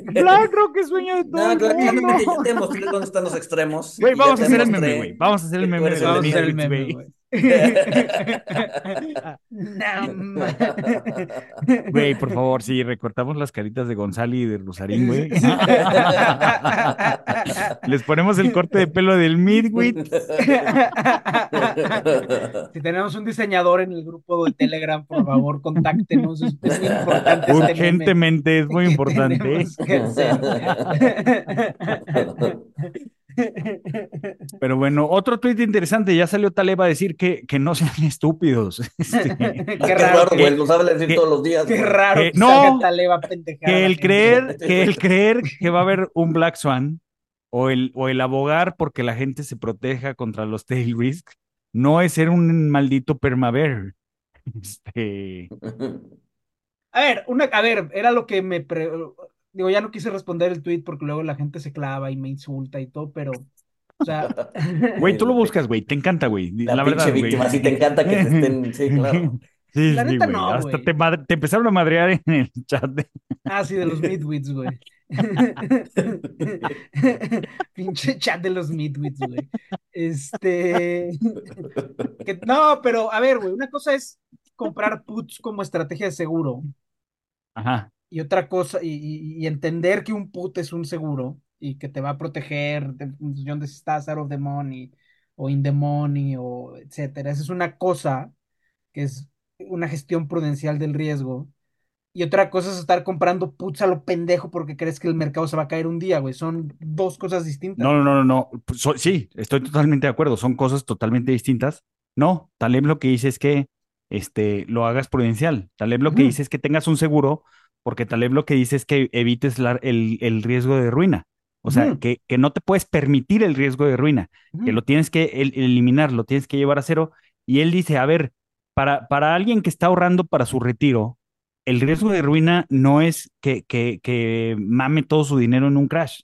BlackRock es sueño de todo No, claramente ya te demostré dónde están los extremos. Güey, ya vamos a hacer el meme, güey. Vamos a hacer el meme Vamos a hacer el meme, güey. Güey. Por favor, sí, recortamos las caritas de Gonzalo y de Rosarín, güey. Les ponemos el corte de pelo del midwit. Si tenemos un diseñador en el grupo de Telegram, por favor, contáctenos. Es, muy importante este Urgentemente, es muy que importante. (laughs) Pero bueno, otro tuit interesante, ya salió Taleb a decir que, que no sean (laughs) estúpidos. Este, Qué Qué raro, güey. Lo sabe decir que- todos los días. qué raro Eh, que no, Taleba a pendejar que el creer, (laughs) que el creer que va a haber un Black Swan o el, o el abogar porque la gente se proteja contra los tail risk no es ser un maldito permabear. Este, A ver, una, a ver, era lo que me pre- digo, ya no quise responder el tweet porque luego la gente se clava y me insulta y todo, pero, o sea, (laughs) güey, tú lo (laughs) buscas, güey, te encanta, güey. La, La, verdad, güey. víctima, sí te encanta que te estén. Sí, claro. (laughs) Sí, La sí, neta güey. no, Hasta güey. te, madre- te empezaron a madrear en el chat. de- ah, sí, de los midwits, güey. Pinche chat de los midwits, güey. Este, que- no, pero a ver, güey, una cosa es comprar puts como estrategia de seguro Ajá. Y otra cosa, y, y- y entender que un put es un seguro y que te va a proteger de- en función de si estás out of the money o in the money o etcétera. Esa es una cosa que es una gestión prudencial del riesgo. Y otra cosa es estar comprando puts a lo pendejo porque crees que el mercado se va a caer un día, güey. Son dos cosas distintas. No, no, no, no, so- sí, estoy totalmente de acuerdo. Son cosas totalmente distintas. No, Taleb lo que dice es que este, lo hagas prudencial. Taleb lo que dice es que tengas un seguro, porque Taleb lo que dice es que evites la- el, el riesgo de ruina. O sea, que, que no te puedes permitir el riesgo de ruina, que lo tienes que el- eliminar, lo tienes que llevar a cero. Y él dice, a ver, para, para alguien que está ahorrando para su retiro, el riesgo de ruina no es que, que, que mame todo su dinero en un crash.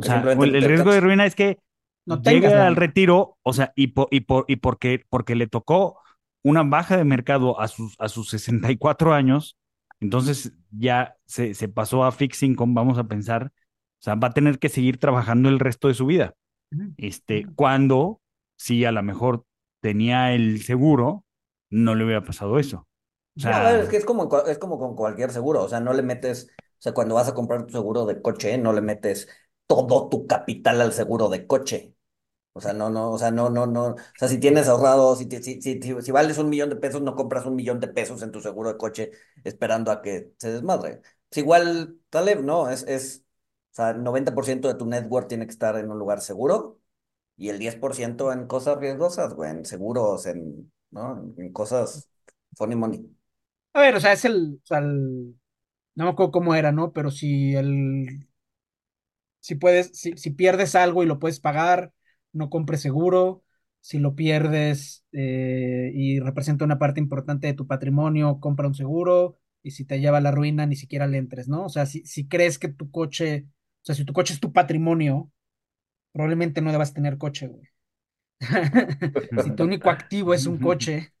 O sea, el, riesgo de ruina es que No llega al retiro, o sea, y, po- y, por, y porque, porque le tocó una baja de mercado a sus, a sus 64 años, entonces ya se, se pasó a fixed income, vamos a pensar, o sea, va a tener que seguir trabajando el resto de su vida. Este, cuando, si a lo mejor tenía el seguro, no le hubiera pasado eso. O No, sea, ver, es que es como, es como con cualquier seguro, o sea, no le metes, o sea, cuando vas a comprar tu seguro de coche, no le metes todo tu capital al seguro de coche. O sea, no, no, o sea, no, no, no. O sea, si tienes ahorrado, si, si, si, si, vales un millón de pesos, no compras un millón de pesos en tu seguro de coche esperando a que se desmadre. Es igual, Taleb, ¿no? Es, es, o sea, 90% de tu network tiene que estar en un lugar seguro y el 10% en cosas riesgosas, güey, en seguros, en, ¿no? En cosas funny money. A ver, o sea, es el, o sea, el- no me acuerdo cómo era, ¿no? Pero si el, si puedes, si, si pierdes algo y lo puedes pagar, no compres seguro. Si lo pierdes eh, y representa una parte importante de tu patrimonio, compra un seguro. Y si te lleva a la ruina, ni siquiera le entres, ¿no? O sea, si, si crees que tu coche, o sea, si tu coche es tu patrimonio, probablemente no debas tener coche, güey. (laughs) Si tu único activo es un coche,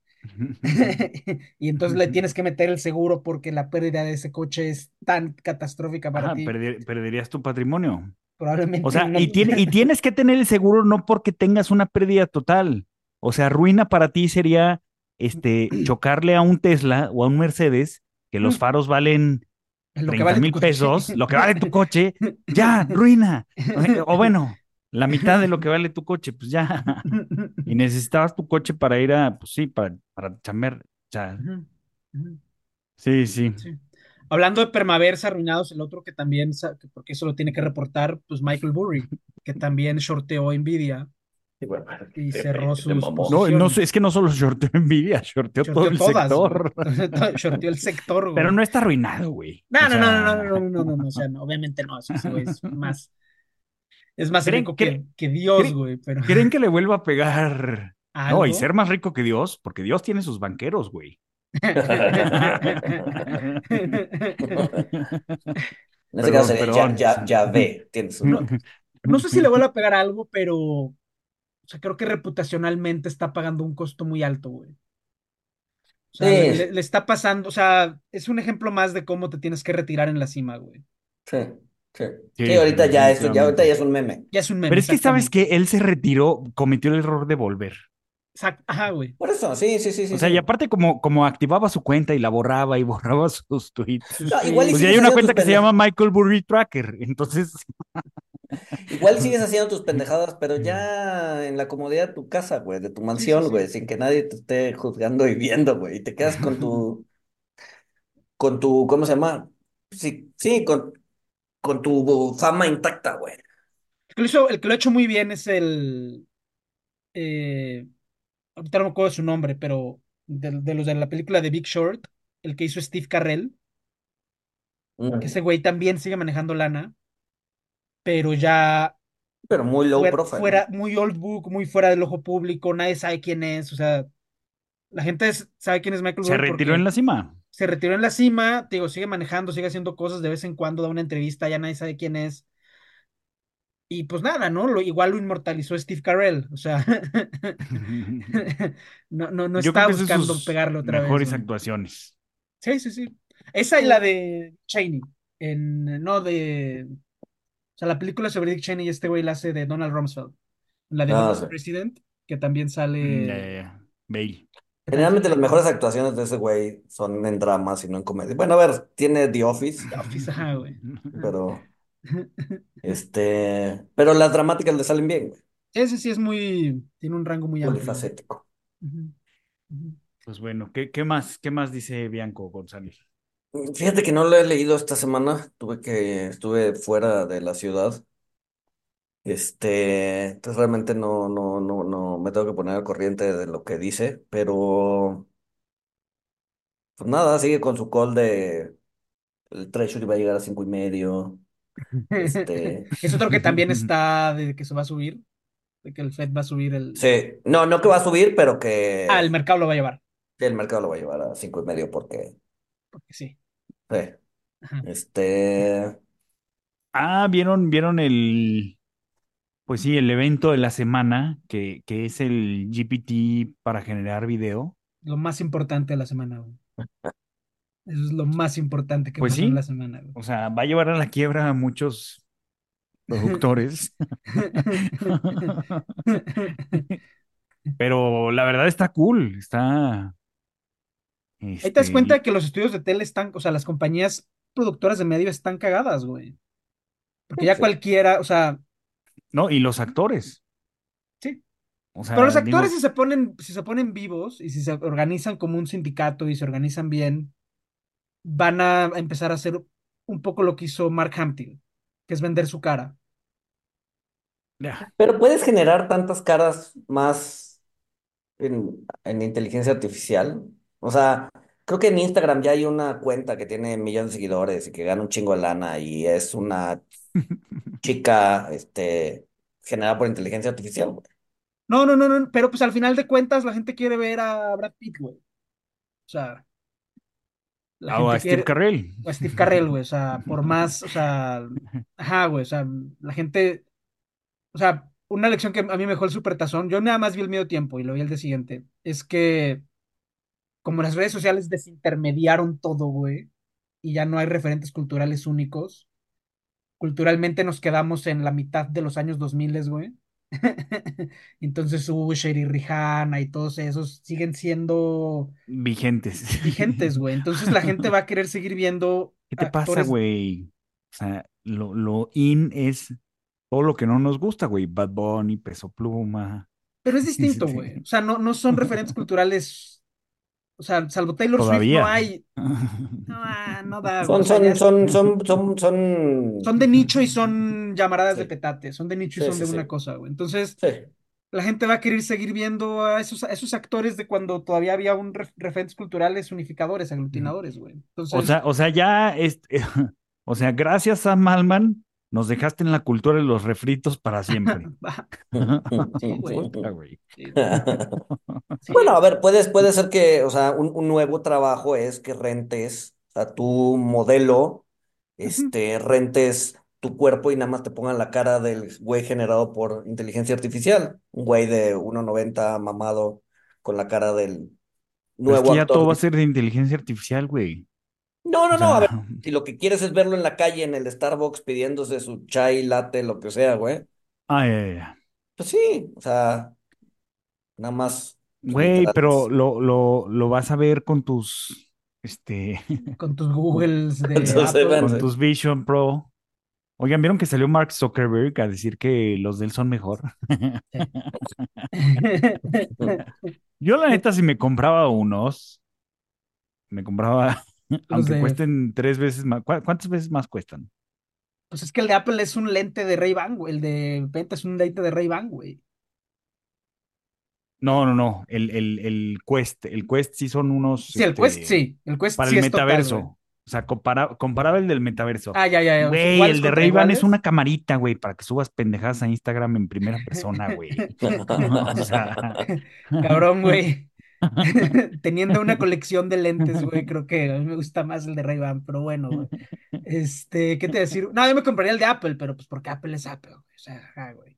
(laughs) y entonces le tienes que meter el seguro porque la pérdida de ese coche es tan catastrófica para ti, perder- perderías tu patrimonio. Probablemente O sea, no- y, tiene- y tienes que tener el seguro no porque tengas una pérdida total. O sea, ruina para ti sería este, (clears throat) chocarle a un Tesla o a un Mercedes, que los Mm. faros valen lo que 30 vale tu mil pesos, (laughs) lo que vale tu coche, ya, ruina. O, bueno, la mitad de lo que vale tu coche, pues ya. (laughs) Y necesitabas tu coche para ir a, pues sí, para, para Ujú, ujú, sí, sí. sí. Hablando de permavers arruinados, el otro que también, porque eso lo tiene que reportar, pues Michael Burry, que también shorteó Nvidia Sí, bueno, y te- cerró te sus. No, no, es que no solo shorteó (laughs) Nvidia, shorteó todo Shorteó el todas, sector. (laughs) güey. Shorteó el sector, güey. Pero no está arruinado, güey. No, no, sea, no, no, no, no, no, no, no, o sea, no, obviamente no, eso sí, güey, es (laughs) más, es más ¿Creen- rico que, que Dios, güey, pero ¿Creen que le vuelva a pegar? No, y ¿Algo? ser más rico que Dios, porque Dios tiene sus banqueros, güey. En este caso sería ya, ya, ya ve, tienes un No, no sé si le vuelve a pegar algo, pero, o sea, creo que reputacionalmente está pagando un costo muy alto, güey. O sea, Sí. le, le está pasando, o sea, es un ejemplo más de cómo te tienes que retirar en la cima, güey. Sí, sí. Sí, Sí, ahorita ya eso, ya ahorita ya es un meme. Ya es un meme. Pero es que sabes que él se retiró, cometió el error de volver. Ajá, güey. Por eso, sí, sí, sí, sí. O sea, sí. y aparte como, como activaba su cuenta y la borraba y borraba (laughs) sus tweets. No, igual y Pues ya sigues hay una haciendo cuenta tus que se llama Michael Burry Tracker. (laughs) Entonces, (laughs) Igual sigues haciendo tus pendejadas, pero ya en la comodidad de tu casa, güey, de tu mansión, sí. güey, sin que nadie te esté juzgando y viendo, güey. Y te quedas con tu, con tu, ¿cómo se llama? Sí, sí, con, con tu fama intacta, güey. El que lo hizo- el que lo ha hecho muy bien es el. eh, ahorita no me acuerdo de su nombre, pero de, de los de la película de Big Short, el que hizo Steve Carrell, Mm. que ese güey también sigue manejando lana, pero ya Pero muy low fuera, profile. fuera- muy old book, muy fuera del ojo público, nadie sabe quién es, o sea, la gente es- sabe quién es Michael se retiró en la cima. se retiró en la cima, te digo, sigue manejando, sigue haciendo cosas, de vez en cuando da una entrevista, ya nadie sabe quién es. Y pues nada, ¿no? Lo, igual lo inmortalizó Steve Carell, o sea, (laughs) (laughs) no, no, no está es buscando sus pegarle otra vez. mejores güey. actuaciones. Sí, sí, sí. Esa y la de Cheney, en, no de, o sea, la película sobre Dick Cheney y este güey la hace de Donald Rumsfeld, la de Ah, sí. President, que también Mm, ya, sale... ya, ya. Bale. Generalmente las mejores actuaciones de ese güey son en dramas y no en comedia. Bueno, a ver, tiene The Office, The Office, ajá, güey. pero este, pero las dramáticas le salen bien, güey. Ese sí es muy, tiene un rango muy amplio. Polifacético. Pues bueno, ¿qué, qué más, qué más dice Bianco González? Fíjate que no lo he leído esta semana. Tuve que, estuve fuera de la ciudad. Este, entonces realmente no, no, no, no me tengo que poner al corriente de lo que dice, pero pues nada, sigue con su call de el Treasury va a llegar a cinco y medio. Este, (laughs) Es otro que también está de que se va a subir, de que el Fed va a subir el... sí, no, no que va a subir, pero que Ah, el mercado lo va a llevar, que el mercado lo va a llevar a cinco y medio porque, porque sí. sí, Ajá. este, Ah, ¿vieron, vieron el, pues sí, el evento de la semana, que, que es el GPT para generar video? Lo más importante de la semana. (laughs) Eso es lo más importante que Pues pasó sí. en la semana, güey. O sea, va a llevar a la quiebra a muchos productores. Pero la verdad está cool, está... Ahí te das este, cuenta que los estudios de tele están, o sea, las compañías productoras de medio están cagadas, güey. Porque ya Sí. cualquiera, o sea, No, y los actores. sí. O sea, Pero los digo, actores si se ponen, si se ponen vivos y si se organizan como un sindicato y se organizan bien, van a empezar a hacer un poco lo que hizo Mark Hamill, que es vender su cara. pero puedes generar tantas caras más en, en inteligencia artificial. O sea, creo que en Instagram ya hay una cuenta que tiene millones de seguidores y que gana un chingo de lana y es una (laughs) chica, este, generada por inteligencia artificial, güey. No, no, no, no, pero pues al final de cuentas la gente quiere ver a Brad Pitt, güey. O sea, la Ah, o a gente Steve quiere, Carell. o a Steve Carell, güey, o sea, por más, o sea, ajá, güey, o sea, la gente, o sea, una lección que a mí me dejó el supertazón, yo nada más vi el medio tiempo y lo vi el día siguiente, es que como las redes sociales desintermediaron todo, güey, y ya no hay referentes culturales únicos, culturalmente nos quedamos en la mitad de los años 2000, güey. (laughs) Entonces Usher y Rihanna y todos esos siguen siendo Vigentes. (laughs) vigentes, güey. Entonces la gente va a querer seguir viendo (laughs) ¿Qué te pasa, güey? O sea, lo, lo in es todo lo que no nos gusta, güey. Bad Bunny, Peso Pluma. Pero es distinto, güey. O sea, no, no son referentes culturales O sea, salvo Taylor Swift no hay. (laughs) No, ah, no da. Son, son, son, son, son, son. son de nicho y son llamaradas de petate. Son de nicho y Sí, son sí, de una cosa, güey. Entonces, Sí. la gente va a querer seguir viendo a esos, a esos actores de cuando todavía había un ref- referentes culturales unificadores, aglutinadores, güey. Entonces, O sea, o sea, ya, es, (laughs) o sea, gracias a Malman, nos dejaste en la cultura de los refritos para siempre. (laughs) (laughs) Sí, güey. Sí. (laughs) Sí. Bueno, a ver, puedes, puede ser que, o sea, un, un nuevo trabajo es que rentes, o sea, tu modelo, este, rentes tu cuerpo y nada más te pongan la cara del güey generado por inteligencia artificial. Un güey de 1.90 mamado con la cara del Pero es nuevo que ya actor. todo va a ser de inteligencia artificial, güey. No, no, O no, a ver, si lo que quieres es verlo en la calle, en el Starbucks, pidiéndose su chai, latte, lo que sea, güey, ah, ya, ya, ya. pues sí, o sea, nada más. Güey, pero lo, lo, lo vas a ver con tus, este, (laughs) Con tus Googles de Apple. con tus Vision Pro. Oigan, ¿vieron que salió Mark Zuckerberg a decir que los de él son mejor? (laughs) Yo la neta, si me compraba unos, me compraba, aunque de- cuesten tres veces más, ¿cu- ¿cuántas veces más cuestan? Pues es que el de Apple es un lente de Ray-Ban, güey. El de Venta es un lente de Ray-Ban, güey. No, no, no, el, el, el Quest, el Quest sí son unos, Sí, el este, Quest sí. El Quest para sí el es metaverso. o sea, compara, comparaba el del metaverso. Ah, ya, ya, ya. Güey, ¿Iguales el de contra Ray-Ban es una camarita, güey, para que subas pendejadas a Instagram en primera (laughs) persona, güey. (laughs) (laughs) O sea, Cabrón, güey. (laughs) Teniendo una (laughs) colección de lentes, güey, creo que a mí me gusta más el de Ray-Ban, pero bueno, güey. Este, ¿qué te decir? No, yo me compraría el de Apple, pero pues porque Apple es Apple, güey. O sea, güey.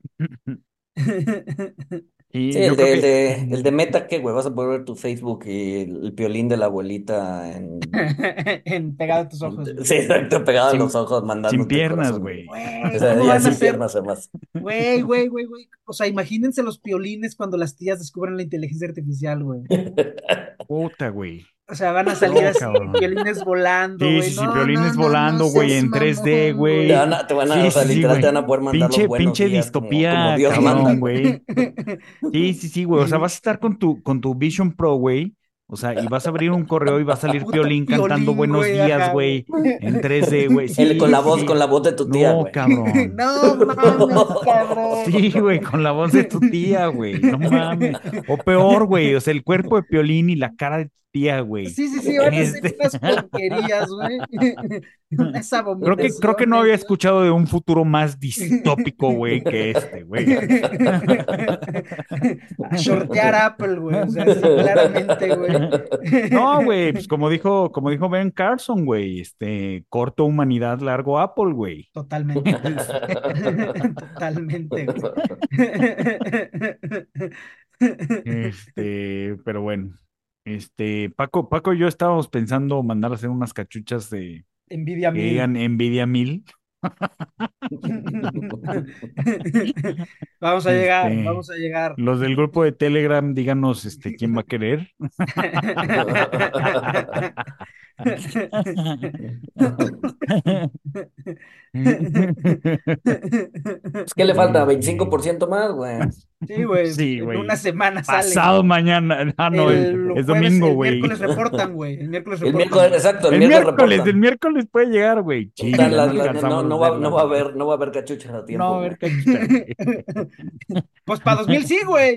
(laughs) y Sí, yo el creo de, el que- de, el de Meta, ¿qué, güey? Vas a poder ver tu Facebook y el, piolín de la abuelita en... (laughs) en pegado a tus ojos. (laughs) güey. Sí, exacto, pegado Sin- a los ojos, mandando sin piernas, güey. Güey, (laughs) O sea, ¿cómo ya van a sin ser? piernas, además. Güey, güey, güey, güey. O sea, imagínense los piolines cuando las tías descubren la inteligencia artificial, güey. Puta, güey. O sea, van a salir No, así, cabrón. piolines volando, Sí, güey. sí, sí, No, piolines no, no, volando, güey, en 3D, mamón, güey. Te van a, te van a, Sí, o sea, sí, sí, literal, güey. te van a poder mandar Pinche, los buenos pinche días distopía, como Dios cabrón, güey. Sí, sí, sí, güey. O sea, (laughs) vas a estar con tu, con tu Vision Pro, güey. O sea, y vas a abrir un correo y va a salir Piolín cantando Piolín, buenos güey, días, güey. En 3D, güey. Sí, Él con la voz, sí. con la voz de tu tía, No, güey. cabrón. (laughs) No mames, (laughs) cabrón. Sí, güey, con la voz de tu tía, güey. No mames. O peor, güey. O sea, el cuerpo de Piolín y la cara de tu tía, güey. Sí, sí, sí, van a ser Este- unas porquerías, güey. (laughs) Unas Creo que, creo que no había escuchado de un futuro más distópico, (laughs) güey, que este, güey. A shortear Apple, güey. O sea, sí, claramente, güey. No, güey, pues como dijo, como dijo Ben Carson, güey, este, corto humanidad, largo Apple, güey. Totalmente. (laughs) Totalmente, güey. Este, pero bueno. Este, Paco, Paco y yo estábamos pensando mandar a hacer unas cachuchas de Envidia que mil. digan Nvidia 1000. (laughs) Vamos a llegar, Este, vamos a llegar. Los del grupo de Telegram, díganos este, quién va a querer. (laughs) Es que le falta 25% más, güey. Sí, güey. Sí, en una semana sale. Pasado mañana. Ah, no, el- El es jueves- domingo, el güey. miércoles (laughs) reportan, güey. El miércoles El reportan. miércoles, exacto, el, El miércoles el miércoles puede llegar, güey. No no, va, hacerlas, no va a haber, no va a haber cachuchas a tiempo. No va a haber cachuchas, güey. (laughs) Pues para 2000 sí, güey. (laughs)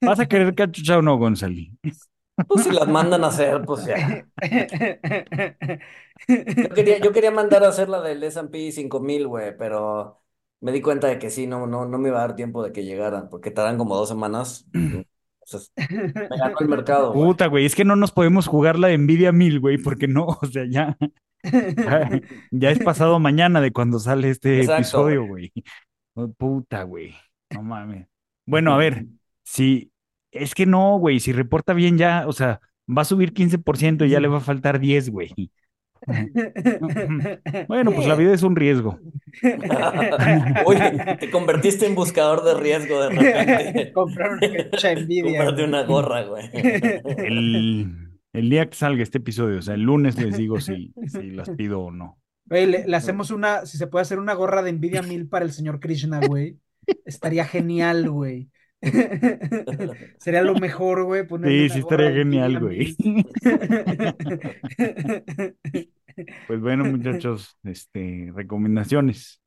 ¿Vas a querer cachucha o no, Gonzali? Pues si las mandan a hacer, pues ya. Yo quería, yo quería mandar a hacer la del S&P 5000, güey, pero me di cuenta de que sí, no, no, no me iba a dar tiempo de que llegaran, porque tardan como dos semanas. Entonces, me ganó el mercado, güey. Puta, güey, es que no nos podemos jugar la de Nvidia 1000, güey, porque no, o sea, ya, ya, (laughs) ya es pasado mañana de cuando sale este Exacto, episodio, güey. Oh, Puta, güey, no mames. Bueno, a ver, si, es que no, güey, si reporta bien ya, o sea, va a subir 15% y ya le va a faltar 10, güey. (laughs) Bueno, pues la vida es un riesgo. (laughs) Uy, te convertiste en buscador de riesgo de repente. (laughs) Comprar una envidia. Comprarte una gorra, güey. El, el día que salga este episodio, o sea, el lunes les digo si, si las pido o no. Güey, le, le hacemos una, si se puede hacer una gorra de envidia mil para el señor Krishna, güey. Estaría genial, güey. (laughs) Sería lo mejor, güey, ponerle Sí, una sí gorra estaría genial, güey. (laughs) Pues bueno, muchachos, este, recomendaciones.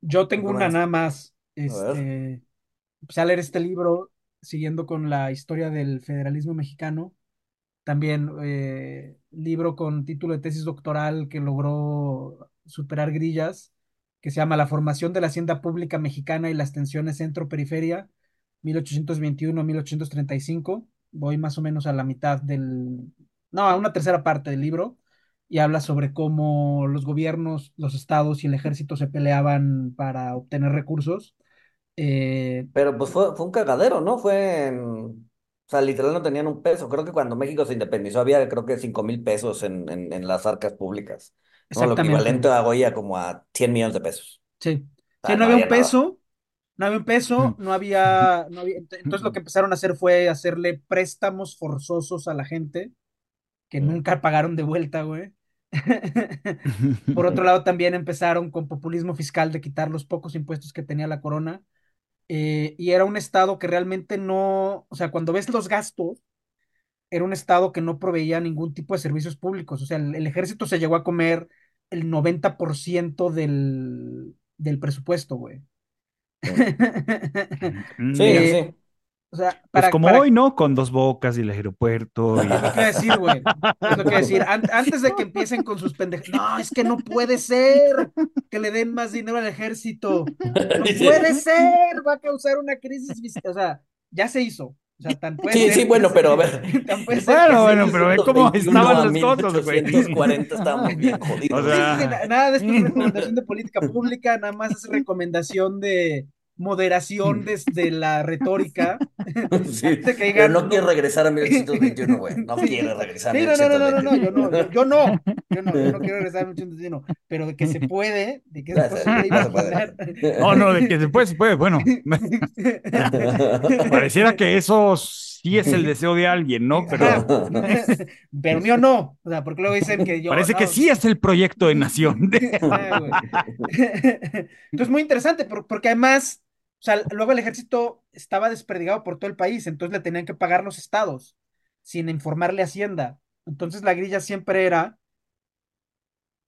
Yo tengo una Recomendación. nada más. A ver. Este, empecé a leer este libro siguiendo con la historia del federalismo mexicano. También eh, libro con título de tesis doctoral que logró superar grillas, que se llama La formación de la hacienda pública mexicana y las tensiones centro-periferia, 1821-1835. Voy más o menos a la mitad del, no, a una tercera parte del libro y habla sobre cómo los gobiernos, los estados y el ejército se peleaban para obtener recursos. Eh, Pero pues fue, fue un cagadero, ¿no? Fue. O sea, literal no tenían un peso. Creo que cuando México se independizó había creo que cinco mil pesos en, en las arcas públicas. ¿No? Lo equivalente a hoy a como a 100 millones de pesos. Sí. O Sí, sea, no había un nada. peso, no había un peso, no había, no había- ent- Entonces lo que empezaron a hacer fue hacerle préstamos forzosos a la gente que nunca pagaron de vuelta, güey. (laughs) Por otro (laughs) lado, también empezaron con populismo fiscal de quitar los pocos impuestos que tenía la corona. eh, y era un estado que realmente no, o sea, cuando ves los gastos, era un estado que no proveía ningún tipo de servicios públicos. O sea, el, el ejército se llegó a comer el 90% del, del presupuesto, güey. (laughs) Mm, Sí, Eh, sí. o sea, Pues para, como para- hoy, ¿no? Con dos bocas y el aeropuerto. y- Es lo que decir, güey. Es lo que decir. An- antes de que empiecen con sus pendejas. No, es que no puede ser que le den más dinero al ejército. No (laughs) puede ser. Va a causar una crisis. O sea, ya se hizo. O sea, tan puede Sí, ser sí, bueno, pero a (laughs) ver. Tan puede ser Bueno, bueno, pero ve cómo 1821 estaban las cosas, güey. 1840 estábamos bien jodidos. (laughs) O sea, sí, sí, na- nada de esto es (laughs) recomendación de política pública, nada más es recomendación de moderación desde la (laughs) retórica. Sí, (laughs) Antes de que pero no quiere regresar a (laughs) 1821, güey. No quiere regresar a Sí, no, no, no, no, no, no, 1821. yo no, yo, yo no, yo no, yo no quiero regresar a 1821, pero de que se puede, de que no se puede. imaginar. no, no, de que se puede, se puede. Bueno, pareciera que eso sí es el deseo de alguien, ¿no? Pero. Pero mío no, o sea, porque luego dicen que yo. parece no, que sí es el proyecto de nación. Entonces, muy interesante, por- porque además, sea, luego el ejército estaba desperdigado por todo el país, entonces le tenían que pagar los estados sin informarle a Hacienda. Entonces, la grilla siempre era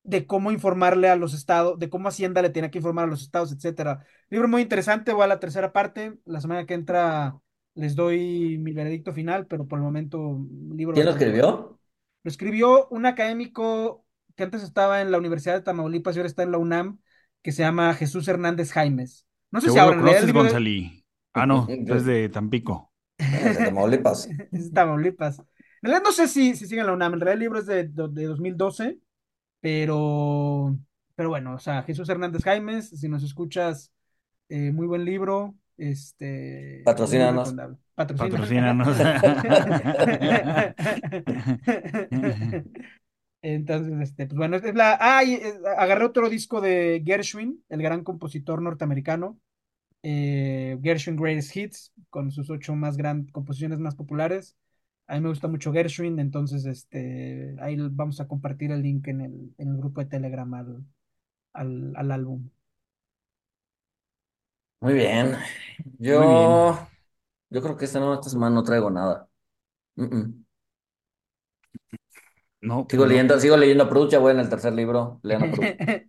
de cómo informarle a los estados, de cómo Hacienda le tenía que informar a los estados, etcétera. Libro muy interesante, voy a la tercera parte. La semana que entra les doy mi veredicto final, pero por el momento, libro ¿Quién lo escribió? Lo escribió un académico que antes estaba en la Universidad de Tamaulipas y ahora está en la UNAM, que se llama Jesús Hernández Jaimes. No sé si ahora de- Gonzalí. Ah, no, (laughs) es de Tampico. Eh, de Tamaulipas. (laughs) es de Tamaulipas. En realidad no sé si, si sigue en la UNAM, en realidad el libro es de, de, de 2012, pero, pero bueno, o sea, Jesús Hernández Jaimes, si nos escuchas, eh, muy buen libro, este, Patrocínanos. Patrocina. Patrocínanos. (laughs) Entonces, este, pues bueno, es la. Ah, y, eh, agarré otro disco de Gershwin, el gran compositor norteamericano. eh, Gershwin Greatest Hits, con sus ocho más grandes composiciones más populares. A mí me gusta mucho Gershwin, entonces este, ahí vamos a compartir el link en el, en el grupo de Telegram al, al, al álbum. Muy bien. Muy Yo, yo creo que esta, no, esta semana no traigo nada. Mm, mm. No, Sigo no. leyendo, sigo leyendo a Proust, ya voy en el tercer libro. Lean a. (laughs)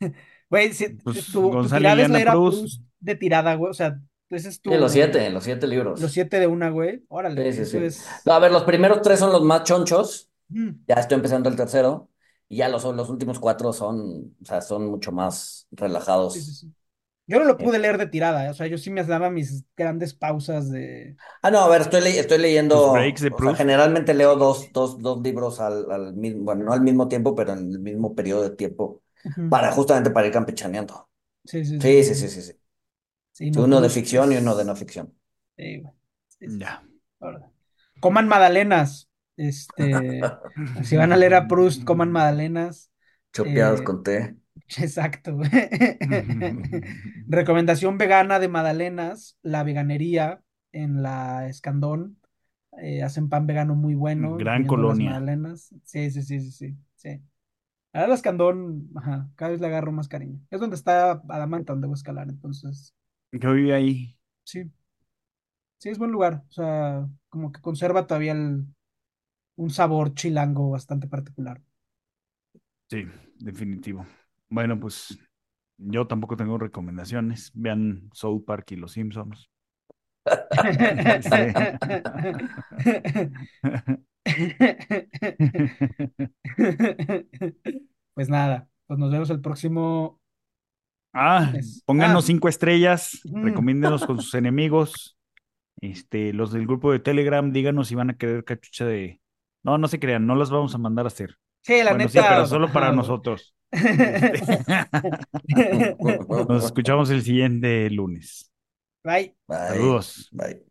(laughs) Güey, si, Pues, tu, tu Gonzalo tirada es leer a Proust. De tirada, güey. O sea, ese es tu. Sí, los siete, los siete libros. Los siete de una, güey. Órale, Sí, sí, eso sí. es. No, a ver, los primeros tres son los más chonchos. Mm, Ya estoy empezando el tercero. Y ya los, los últimos cuatro son, o sea, son mucho más relajados. Yo no lo pude leer de tirada, ¿eh? o sea, yo sí me daba mis grandes pausas de. Ah, no, a ver, estoy, le- estoy leyendo. Tus breaks de o sea, Proust. generalmente leo dos, dos, dos libros al, al mismo, bueno, no al mismo tiempo, pero en el mismo periodo de tiempo. Para justamente para ir campechaneando. Sí, sí, Sí, sí, sí, sí, sí. Sí, no, Uno de Proust ficción y uno de no ficción. Sí, sí, Ya. Coman magdalenas. Este, (laughs) si van a leer a Proust, coman (laughs) magdalenas. Chopeados Eh, con té. (laughs) Exacto. Recomendación vegana de magdalenas, la veganería en la Escandón. Eh, hacen pan vegano muy bueno, Gran las colonia. magdalenas. Sí, sí, sí, sí, sí, sí. A la Escandón, ajá, cada vez le agarro más cariño. Es donde está Adamanta, donde voy a escalar, entonces, Que vive ahí. sí, sí, es buen lugar. O sea, como que conserva todavía el- un sabor chilango bastante particular. Sí, definitivo. Bueno, pues yo tampoco tengo recomendaciones. Vean South Park y Los Simpsons. (laughs) Pues nada, pues nos vemos el próximo. Ah, pónganos Ah, cinco estrellas, Mm. recomiéndenos con sus (laughs) enemigos. Este, los del grupo de Telegram, díganos si van a querer cachucha de. No, no se crean, no las vamos a mandar a hacer. sí, la Bueno, sí, neta. pero solo para nosotros. Este, (laughs) Nos escuchamos el siguiente lunes. Bye. Bye. Saludos. Bye.